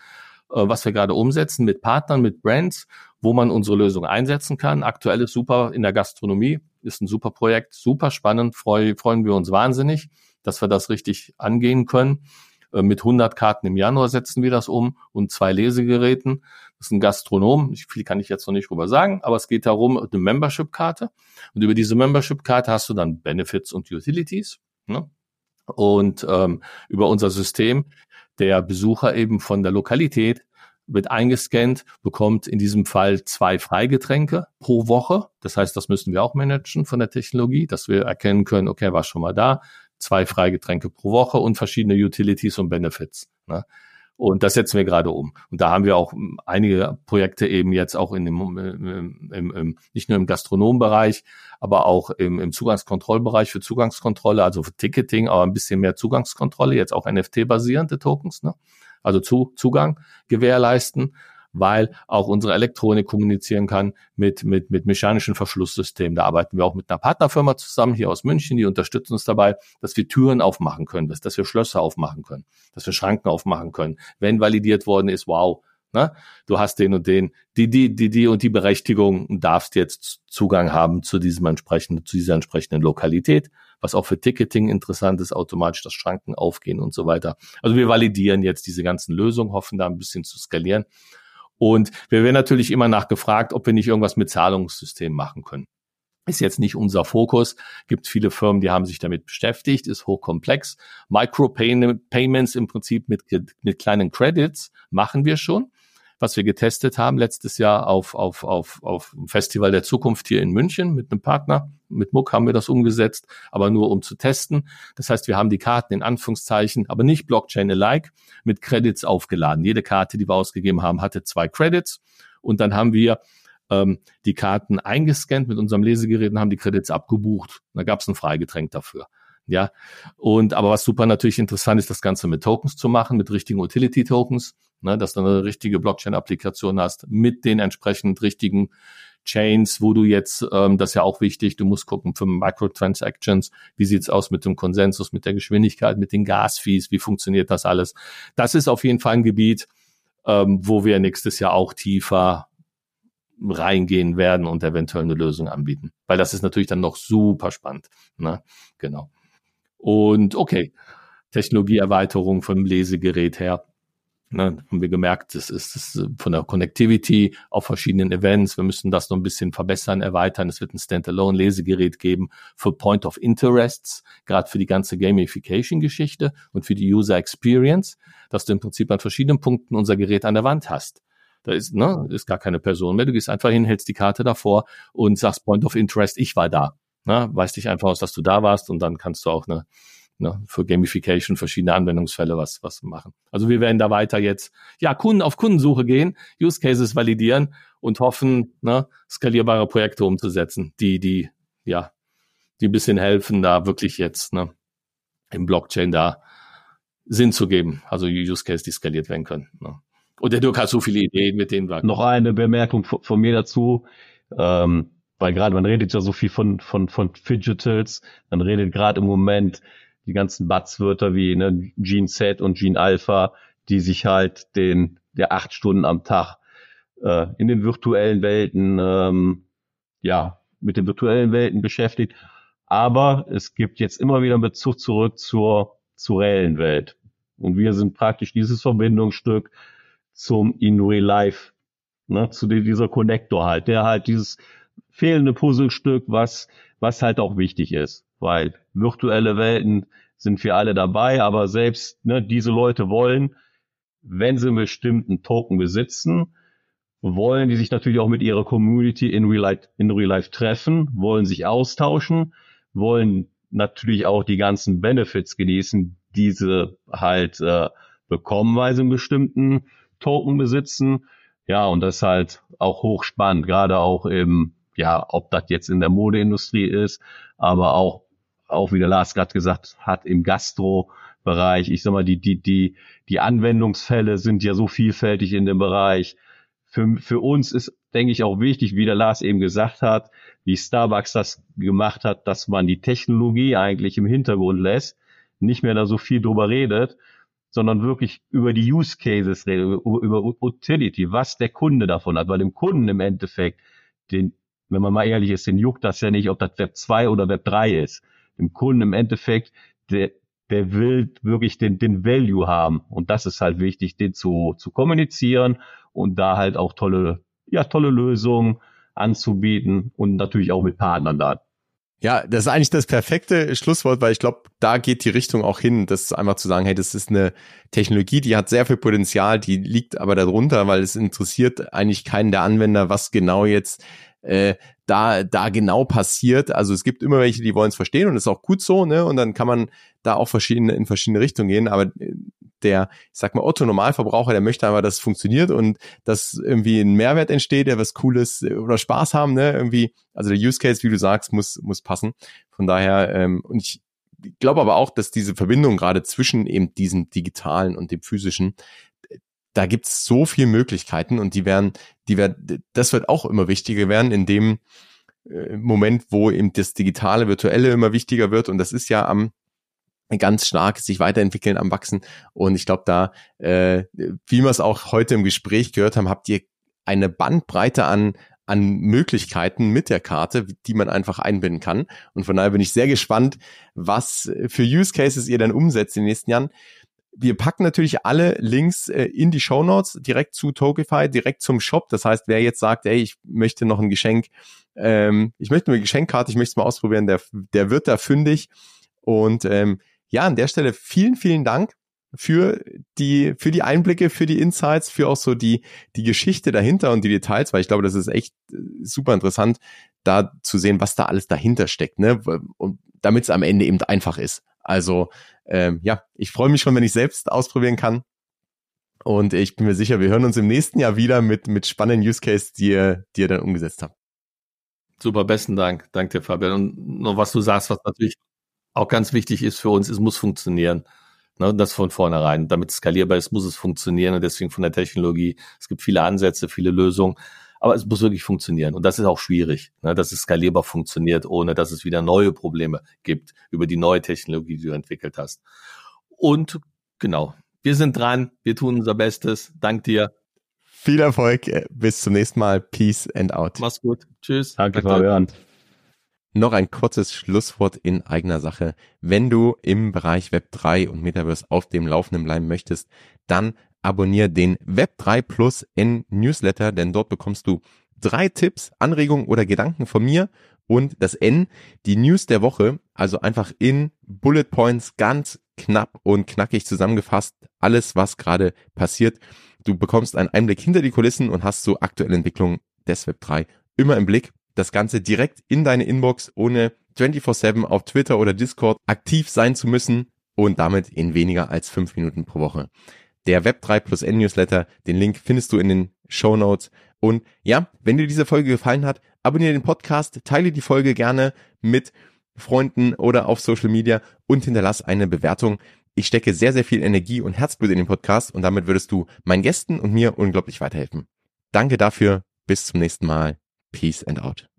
äh, was wir gerade umsetzen mit Partnern, mit Brands wo man unsere Lösung einsetzen kann. Aktuell ist super in der Gastronomie, ist ein super Projekt, super spannend, freu, freuen wir uns wahnsinnig, dass wir das richtig angehen können. Äh, mit 100 Karten im Januar setzen wir das um und zwei Lesegeräten. Das ist ein Gastronom. Viel kann ich jetzt noch nicht drüber sagen, aber es geht darum, eine Membership-Karte. Und über diese Membership-Karte hast du dann Benefits und Utilities. Ne? Und ähm, über unser System der Besucher eben von der Lokalität wird eingescannt, bekommt in diesem Fall zwei Freigetränke pro Woche. Das heißt, das müssen wir auch managen von der Technologie, dass wir erkennen können, okay, war schon mal da, zwei Freigetränke pro Woche und verschiedene Utilities und Benefits. Ne? Und das setzen wir gerade um. Und da haben wir auch einige Projekte eben jetzt auch in dem, im, im, im, nicht nur im Gastronombereich, aber auch im, im Zugangskontrollbereich für Zugangskontrolle, also für Ticketing, aber ein bisschen mehr Zugangskontrolle, jetzt auch NFT-basierende Tokens. Ne? also zu, Zugang gewährleisten, weil auch unsere Elektronik kommunizieren kann mit, mit, mit mechanischen Verschlusssystemen. Da arbeiten wir auch mit einer Partnerfirma zusammen hier aus München, die unterstützen uns dabei, dass wir Türen aufmachen können, dass, dass wir Schlösser aufmachen können, dass wir Schranken aufmachen können. Wenn validiert worden ist, wow, Ne? Du hast den und den, die, die, die, die und die Berechtigung und darfst jetzt Zugang haben zu diesem entsprechenden, zu dieser entsprechenden Lokalität, was auch für Ticketing interessant ist, automatisch das Schranken aufgehen und so weiter. Also wir validieren jetzt diese ganzen Lösungen, hoffen da ein bisschen zu skalieren. Und wir werden natürlich immer nachgefragt, ob wir nicht irgendwas mit Zahlungssystemen machen können. Ist jetzt nicht unser Fokus. Gibt viele Firmen, die haben sich damit beschäftigt, ist hochkomplex. Micropayments im Prinzip mit, mit kleinen Credits machen wir schon was wir getestet haben letztes Jahr auf, auf, auf, auf dem Festival der Zukunft hier in München mit einem Partner. Mit Muck haben wir das umgesetzt, aber nur um zu testen. Das heißt, wir haben die Karten in Anführungszeichen, aber nicht Blockchain-alike, mit Credits aufgeladen. Jede Karte, die wir ausgegeben haben, hatte zwei Credits. Und dann haben wir ähm, die Karten eingescannt mit unserem Lesegerät und haben die Credits abgebucht. Da gab es ein Freigetränk dafür. Ja, und aber was super natürlich interessant ist, das Ganze mit Tokens zu machen, mit richtigen Utility-Tokens, ne, dass du eine richtige Blockchain-Applikation hast mit den entsprechend richtigen Chains, wo du jetzt, ähm, das ist ja auch wichtig, du musst gucken für Microtransactions, wie sieht's aus mit dem Konsensus, mit der Geschwindigkeit, mit den Gasfees, wie funktioniert das alles? Das ist auf jeden Fall ein Gebiet, ähm, wo wir nächstes Jahr auch tiefer reingehen werden und eventuell eine Lösung anbieten. Weil das ist natürlich dann noch super spannend. Ne? Genau. Und okay, Technologieerweiterung vom Lesegerät her. Ne, haben wir gemerkt, das ist, das ist von der Connectivity auf verschiedenen Events. Wir müssen das noch ein bisschen verbessern, erweitern. Es wird ein Standalone-Lesegerät geben für Point of Interests, gerade für die ganze Gamification-Geschichte und für die User Experience, dass du im Prinzip an verschiedenen Punkten unser Gerät an der Wand hast. Da ist, ne, ist gar keine Person mehr. Du gehst einfach hin, hältst die Karte davor und sagst Point of Interest, ich war da. Ne, weißt dich einfach aus, dass du da warst und dann kannst du auch eine ne, für Gamification verschiedene Anwendungsfälle was, was machen. Also wir werden da weiter jetzt, ja, Kunden auf Kundensuche gehen, Use Cases validieren und hoffen, ne, skalierbare Projekte umzusetzen, die, die, ja, die ein bisschen helfen, da wirklich jetzt, ne, im Blockchain da Sinn zu geben. Also Use Case, die skaliert werden können. Ne. Und der Dirk hat so viele Ideen, mit denen wir. Noch eine Bemerkung von, von mir dazu. Ähm, weil gerade man redet ja so viel von, von, von Fidgetals, man redet gerade im Moment die ganzen Buzzwörter wie ne, Gene Z und Gene Alpha, die sich halt den der acht Stunden am Tag äh, in den virtuellen Welten ähm, ja mit den virtuellen Welten beschäftigt. Aber es gibt jetzt immer wieder einen Bezug zurück zur zur reellen Welt. Und wir sind praktisch dieses Verbindungsstück zum in real life, ne, zu dieser Connector halt, der halt dieses fehlende Puzzlestück, was was halt auch wichtig ist weil virtuelle Welten sind wir alle dabei, aber selbst ne, diese Leute wollen, wenn sie einen bestimmten Token besitzen, wollen die sich natürlich auch mit ihrer Community in Real Life, in Real Life treffen, wollen sich austauschen, wollen natürlich auch die ganzen Benefits genießen, diese halt äh, bekommen, weil sie einen bestimmten Token besitzen. Ja, und das ist halt auch hochspannend, gerade auch im, ja, ob das jetzt in der Modeindustrie ist, aber auch auch wie der Lars gerade gesagt hat, im Gastro-Bereich. Ich sag mal, die, die, die, die Anwendungsfälle sind ja so vielfältig in dem Bereich. Für, für uns ist, denke ich, auch wichtig, wie der Lars eben gesagt hat, wie Starbucks das gemacht hat, dass man die Technologie eigentlich im Hintergrund lässt, nicht mehr da so viel drüber redet, sondern wirklich über die Use Cases redet, über, über Utility, was der Kunde davon hat, weil dem Kunden im Endeffekt, den, wenn man mal ehrlich ist, den juckt das ja nicht, ob das Web 2 oder Web 3 ist dem Kunden im Endeffekt, der, der will wirklich den, den Value haben. Und das ist halt wichtig, den zu, zu kommunizieren und da halt auch tolle, ja, tolle Lösungen anzubieten und natürlich auch mit Partnern da. Ja, das ist eigentlich das perfekte Schlusswort, weil ich glaube, da geht die Richtung auch hin, das einfach zu sagen, hey, das ist eine Technologie, die hat sehr viel Potenzial, die liegt aber darunter, weil es interessiert eigentlich keinen der Anwender, was genau jetzt äh, da, da genau passiert. Also es gibt immer welche, die wollen es verstehen und das ist auch gut so, ne? Und dann kann man da auch verschiedene, in verschiedene Richtungen gehen. Aber äh, der, ich sag mal, Otto Normalverbraucher, der möchte einfach, dass es funktioniert und dass irgendwie ein Mehrwert entsteht, der was Cooles äh, oder Spaß haben, ne? Irgendwie, also der Use Case, wie du sagst, muss, muss passen. Von daher, ähm, und ich glaube aber auch, dass diese Verbindung gerade zwischen eben diesem digitalen und dem physischen, da gibt's so viele Möglichkeiten und die werden, die werden, das wird auch immer wichtiger werden in dem äh, Moment, wo eben das digitale, virtuelle immer wichtiger wird und das ist ja am ganz stark sich weiterentwickeln, am wachsen und ich glaube da, äh, wie wir es auch heute im Gespräch gehört haben, habt ihr eine Bandbreite an an Möglichkeiten mit der Karte, die man einfach einbinden kann. Und von daher bin ich sehr gespannt, was für Use Cases ihr dann umsetzt in den nächsten Jahren. Wir packen natürlich alle Links äh, in die Show Notes direkt zu Tokify, direkt zum Shop. Das heißt, wer jetzt sagt, ey, ich möchte noch ein Geschenk, ähm, ich möchte eine Geschenkkarte, ich möchte es mal ausprobieren, der, der wird da fündig. Und ähm, ja, an der Stelle vielen, vielen Dank für die, für die Einblicke, für die Insights, für auch so die, die Geschichte dahinter und die Details, weil ich glaube, das ist echt äh, super interessant, da zu sehen, was da alles dahinter steckt, ne? Und damit es am Ende eben einfach ist. Also ähm, ja, ich freue mich schon, wenn ich selbst ausprobieren kann. Und ich bin mir sicher, wir hören uns im nächsten Jahr wieder mit, mit spannenden Use Case, die ihr, die ihr dann umgesetzt habt. Super, besten Dank. Danke dir, Fabian. Und noch was du sagst, was natürlich auch ganz wichtig ist für uns, es muss funktionieren. Ne, das von vornherein. Damit es skalierbar ist, muss es funktionieren und deswegen von der Technologie. Es gibt viele Ansätze, viele Lösungen, aber es muss wirklich funktionieren und das ist auch schwierig, ne, dass es skalierbar funktioniert, ohne dass es wieder neue Probleme gibt über die neue Technologie, die du entwickelt hast. Und genau, wir sind dran, wir tun unser Bestes. Dank dir. Viel Erfolg, bis zum nächsten Mal. Peace and out. Mach's gut. Tschüss. Danke, Fabian. Noch ein kurzes Schlusswort in eigener Sache. Wenn du im Bereich Web 3 und Metaverse auf dem Laufenden bleiben möchtest, dann abonniere den Web 3 Plus N Newsletter, denn dort bekommst du drei Tipps, Anregungen oder Gedanken von mir und das N, die News der Woche, also einfach in Bullet Points ganz knapp und knackig zusammengefasst, alles was gerade passiert. Du bekommst einen Einblick hinter die Kulissen und hast so aktuelle Entwicklungen des Web 3 immer im Blick das Ganze direkt in deine Inbox, ohne 24-7 auf Twitter oder Discord aktiv sein zu müssen und damit in weniger als fünf Minuten pro Woche. Der Web3 plus N Newsletter, den Link findest du in den Show Notes. Und ja, wenn dir diese Folge gefallen hat, abonniere den Podcast, teile die Folge gerne mit Freunden oder auf Social Media und hinterlass eine Bewertung. Ich stecke sehr, sehr viel Energie und Herzblut in den Podcast und damit würdest du meinen Gästen und mir unglaublich weiterhelfen. Danke dafür. Bis zum nächsten Mal. Peace and out.